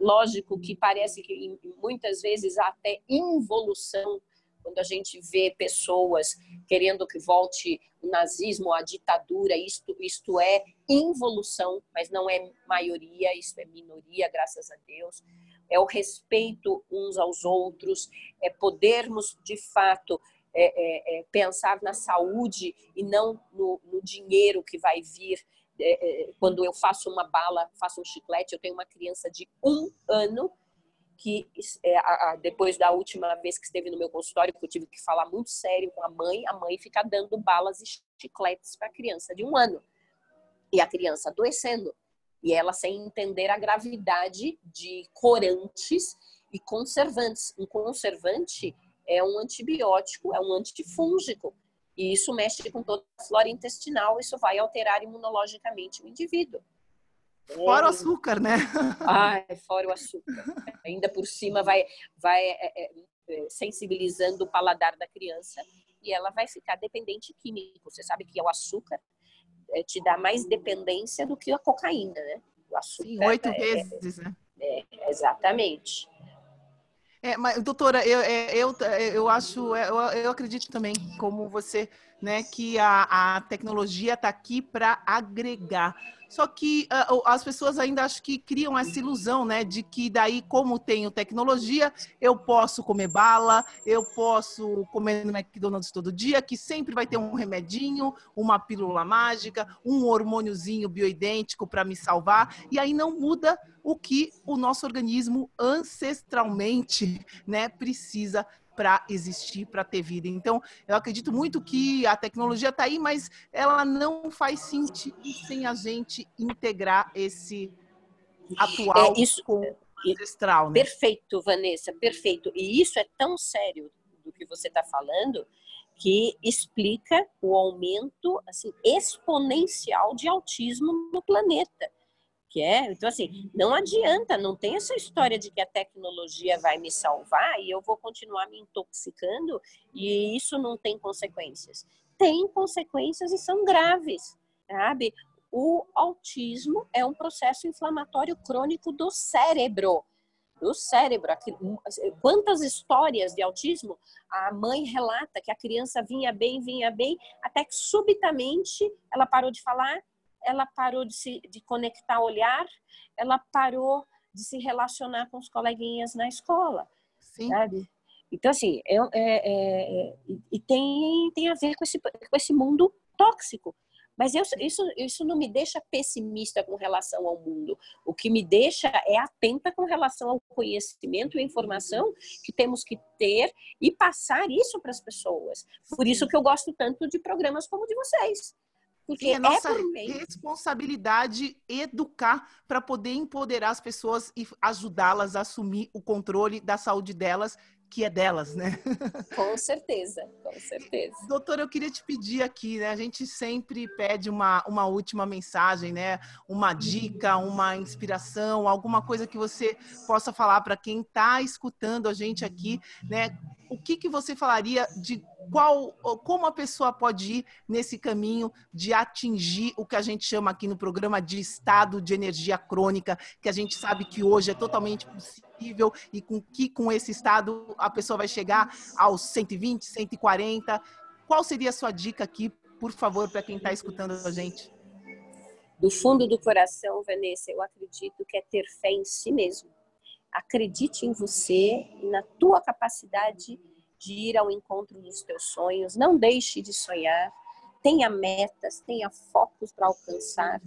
Lógico que parece que muitas vezes há até involução quando a gente vê pessoas querendo que volte o nazismo, a ditadura, isto, isto é involução, mas não é maioria, isso é minoria, graças a Deus é o respeito uns aos outros, é podermos, de fato, é, é, é pensar na saúde e não no, no dinheiro que vai vir. É, é, quando eu faço uma bala, faço um chiclete, eu tenho uma criança de um ano que é, a, depois da última vez que esteve no meu consultório, que eu tive que falar muito sério com a mãe, a mãe fica dando balas e chicletes para a criança de um ano. E a criança adoecendo e ela sem entender a gravidade de corantes e conservantes. Um conservante é um antibiótico, é um antifúngico. E isso mexe com toda a flora intestinal, isso vai alterar imunologicamente o indivíduo. Fora o açúcar, né? <laughs> Ai, fora o açúcar. Ainda por cima vai, vai é, é, é, sensibilizando o paladar da criança e ela vai ficar dependente químico. Você sabe que é o açúcar é, te dá mais dependência do que a cocaína, né? O açúcar. Sim, oito é, vezes, né? É, exatamente. É, mas, doutora, eu, é, eu, eu acho, eu, eu acredito também, como você, né, que a, a tecnologia está aqui para agregar. Só que uh, as pessoas ainda acho que criam essa ilusão, né, de que daí, como tenho tecnologia, eu posso comer bala, eu posso comer no McDonald's todo dia, que sempre vai ter um remedinho, uma pílula mágica, um hormôniozinho bioidêntico para me salvar, e aí não muda o que o nosso organismo ancestralmente, né, precisa para existir, para ter vida. Então, eu acredito muito que a tecnologia está aí, mas ela não faz sentido sem a gente integrar esse atual é, isso, com o ancestral. Né? Perfeito, Vanessa, perfeito. E isso é tão sério do que você está falando que explica o aumento assim, exponencial de autismo no planeta. Que é, então assim, não adianta, não tem essa história de que a tecnologia vai me salvar e eu vou continuar me intoxicando e isso não tem consequências. Tem consequências e são graves, sabe? O autismo é um processo inflamatório crônico do cérebro do cérebro. Quantas histórias de autismo a mãe relata que a criança vinha bem, vinha bem, até que subitamente ela parou de falar, ela parou de se de conectar olhar, ela parou de se relacionar com os coleguinhas na escola, Sim. sabe? Então assim, é, é, é, e tem tem a ver com esse com esse mundo tóxico mas eu, isso, isso não me deixa pessimista com relação ao mundo. O que me deixa é atenta com relação ao conhecimento e informação que temos que ter e passar isso para as pessoas. Por isso que eu gosto tanto de programas como de vocês. Porque Sim, é nossa é responsabilidade educar para poder empoderar as pessoas e ajudá-las a assumir o controle da saúde delas que é delas, né? <laughs> Com certeza, com certeza. Doutora, eu queria te pedir aqui, né? A gente sempre pede uma, uma última mensagem, né? Uma dica, uma inspiração, alguma coisa que você possa falar para quem está escutando a gente aqui, né? O que, que você falaria de qual, como a pessoa pode ir nesse caminho de atingir o que a gente chama aqui no programa de estado de energia crônica, que a gente sabe que hoje é totalmente possível e com que com esse estado a pessoa vai chegar aos 120, 140. Qual seria a sua dica aqui, por favor, para quem está escutando a gente? Do fundo do coração, Vanessa, eu acredito que é ter fé em si mesmo Acredite em você e na tua capacidade de ir ao encontro dos teus sonhos. Não deixe de sonhar. Tenha metas, tenha focos para alcançar.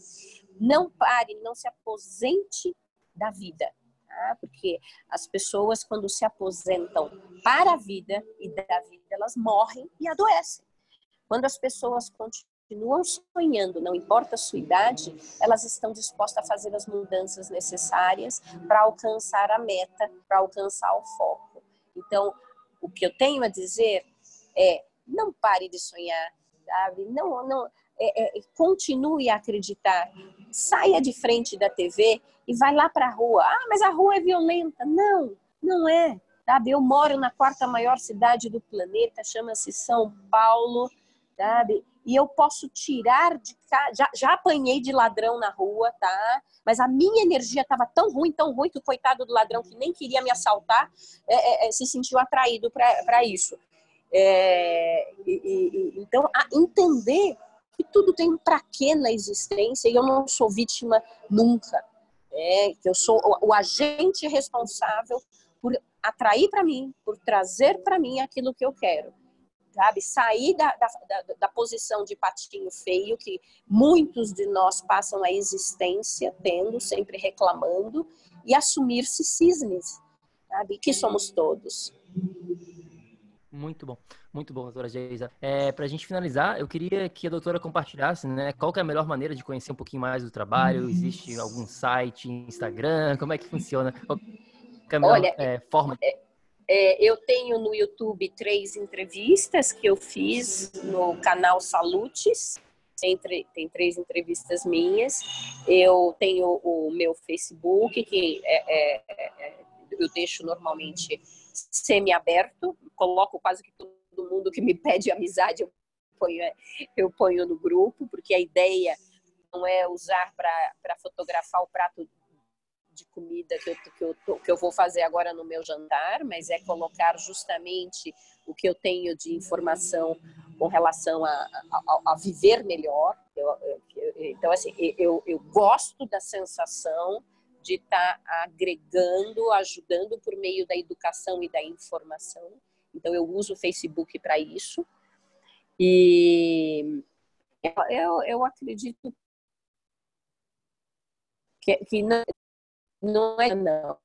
Não pare, não se aposente da vida. Tá? Porque as pessoas, quando se aposentam para a vida e da vida, elas morrem e adoecem. Quando as pessoas continuam continuam sonhando, não importa a sua idade, elas estão dispostas a fazer as mudanças necessárias para alcançar a meta, para alcançar o foco. Então, o que eu tenho a dizer é: não pare de sonhar, sabe? Não, não, é, é, continue a acreditar. Saia de frente da TV e vai lá para a rua. Ah, mas a rua é violenta. Não, não é. Sabe? Eu moro na quarta maior cidade do planeta, chama-se São Paulo, sabe? E eu posso tirar de casa. Já, já apanhei de ladrão na rua, tá? Mas a minha energia estava tão ruim, tão ruim, que o coitado do ladrão que nem queria me assaltar é, é, é se sentiu atraído para isso. É, e, e, então, entender que tudo tem um para quê na existência e eu não sou vítima nunca. É, que eu sou o, o agente responsável por atrair para mim, por trazer para mim aquilo que eu quero sabe? Sair da, da, da, da, posição de patinho feio que muitos de nós passam a existência tendo, sempre reclamando, e assumir-se cisnes, sabe? Que somos todos. Muito bom, muito bom, doutora Geisa. É, Para a gente finalizar, eu queria que a doutora compartilhasse, né, qual é a melhor maneira de conhecer um pouquinho mais do trabalho? Existe algum site, Instagram? Como é que funciona? Qual é a melhor Olha, é, forma? É, é, eu tenho no YouTube três entrevistas que eu fiz no canal Salutes. Tem, tem três entrevistas minhas. Eu tenho o meu Facebook, que é, é, é, eu deixo normalmente semi-aberto. Coloco quase que todo mundo que me pede amizade, eu ponho, eu ponho no grupo, porque a ideia não é usar para fotografar o prato de comida que eu, que, eu tô, que eu vou fazer agora no meu jantar, mas é colocar justamente o que eu tenho de informação com relação a, a, a viver melhor. Eu, eu, então, assim, eu, eu gosto da sensação de estar tá agregando, ajudando por meio da educação e da informação. Então, eu uso o Facebook para isso. E eu, eu acredito que, que não, não é não.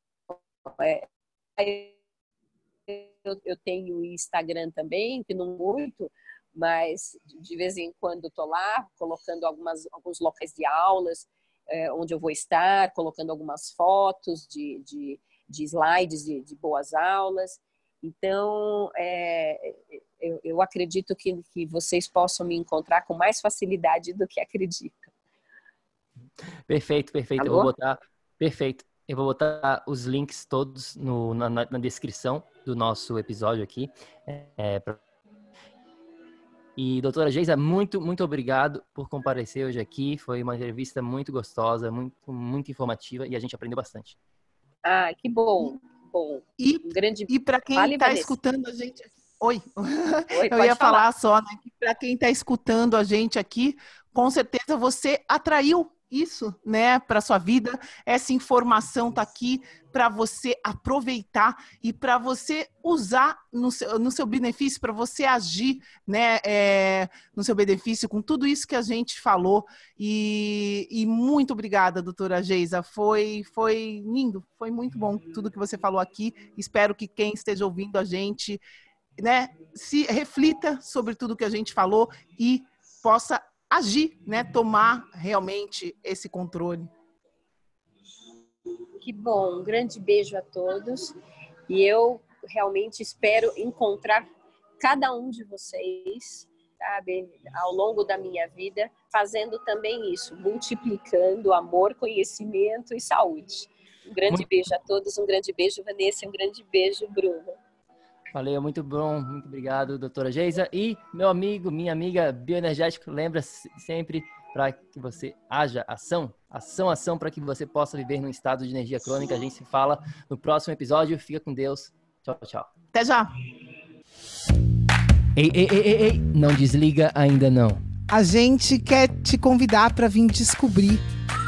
É, eu, eu tenho Instagram também, que não muito, mas de vez em quando estou lá, colocando algumas, alguns locais de aulas, é, onde eu vou estar, colocando algumas fotos de, de, de slides de, de, boas aulas. Então, é, eu, eu acredito que, que vocês possam me encontrar com mais facilidade do que acreditam. Perfeito, perfeito. Eu vou botar. Perfeito. Eu vou botar os links todos no, na, na, descrição do nosso episódio aqui. É, pra... E, doutora Geisa, muito, muito obrigado por comparecer hoje aqui. Foi uma entrevista muito gostosa, muito, muito informativa e a gente aprendeu bastante. Ah, que bom. bom. E, um grande... e para quem está escutando a gente. Oi. Oi <laughs> Eu ia falar, falar só, né? Para quem está escutando a gente aqui, com certeza você atraiu isso, né, para sua vida. Essa informação tá aqui para você aproveitar e para você usar no seu, no seu benefício, para você agir, né, é, no seu benefício com tudo isso que a gente falou. E, e muito obrigada, doutora Geisa. Foi, foi lindo, foi muito bom tudo que você falou aqui. Espero que quem esteja ouvindo a gente, né, se reflita sobre tudo que a gente falou e possa agir, né? Tomar realmente esse controle. Que bom, um grande beijo a todos. E eu realmente espero encontrar cada um de vocês, sabe, ao longo da minha vida, fazendo também isso, multiplicando amor, conhecimento e saúde. Um grande Muito... beijo a todos, um grande beijo, Vanessa, um grande beijo, Bruno. Valeu, muito bom, muito obrigado, doutora Geisa. E meu amigo, minha amiga bioenergético, lembra sempre para que você haja ação, ação, ação, para que você possa viver num estado de energia crônica. A gente se fala no próximo episódio. Fica com Deus. Tchau, tchau. Até já. Ei, ei, ei, ei, ei, não desliga ainda não. A gente quer te convidar para vir descobrir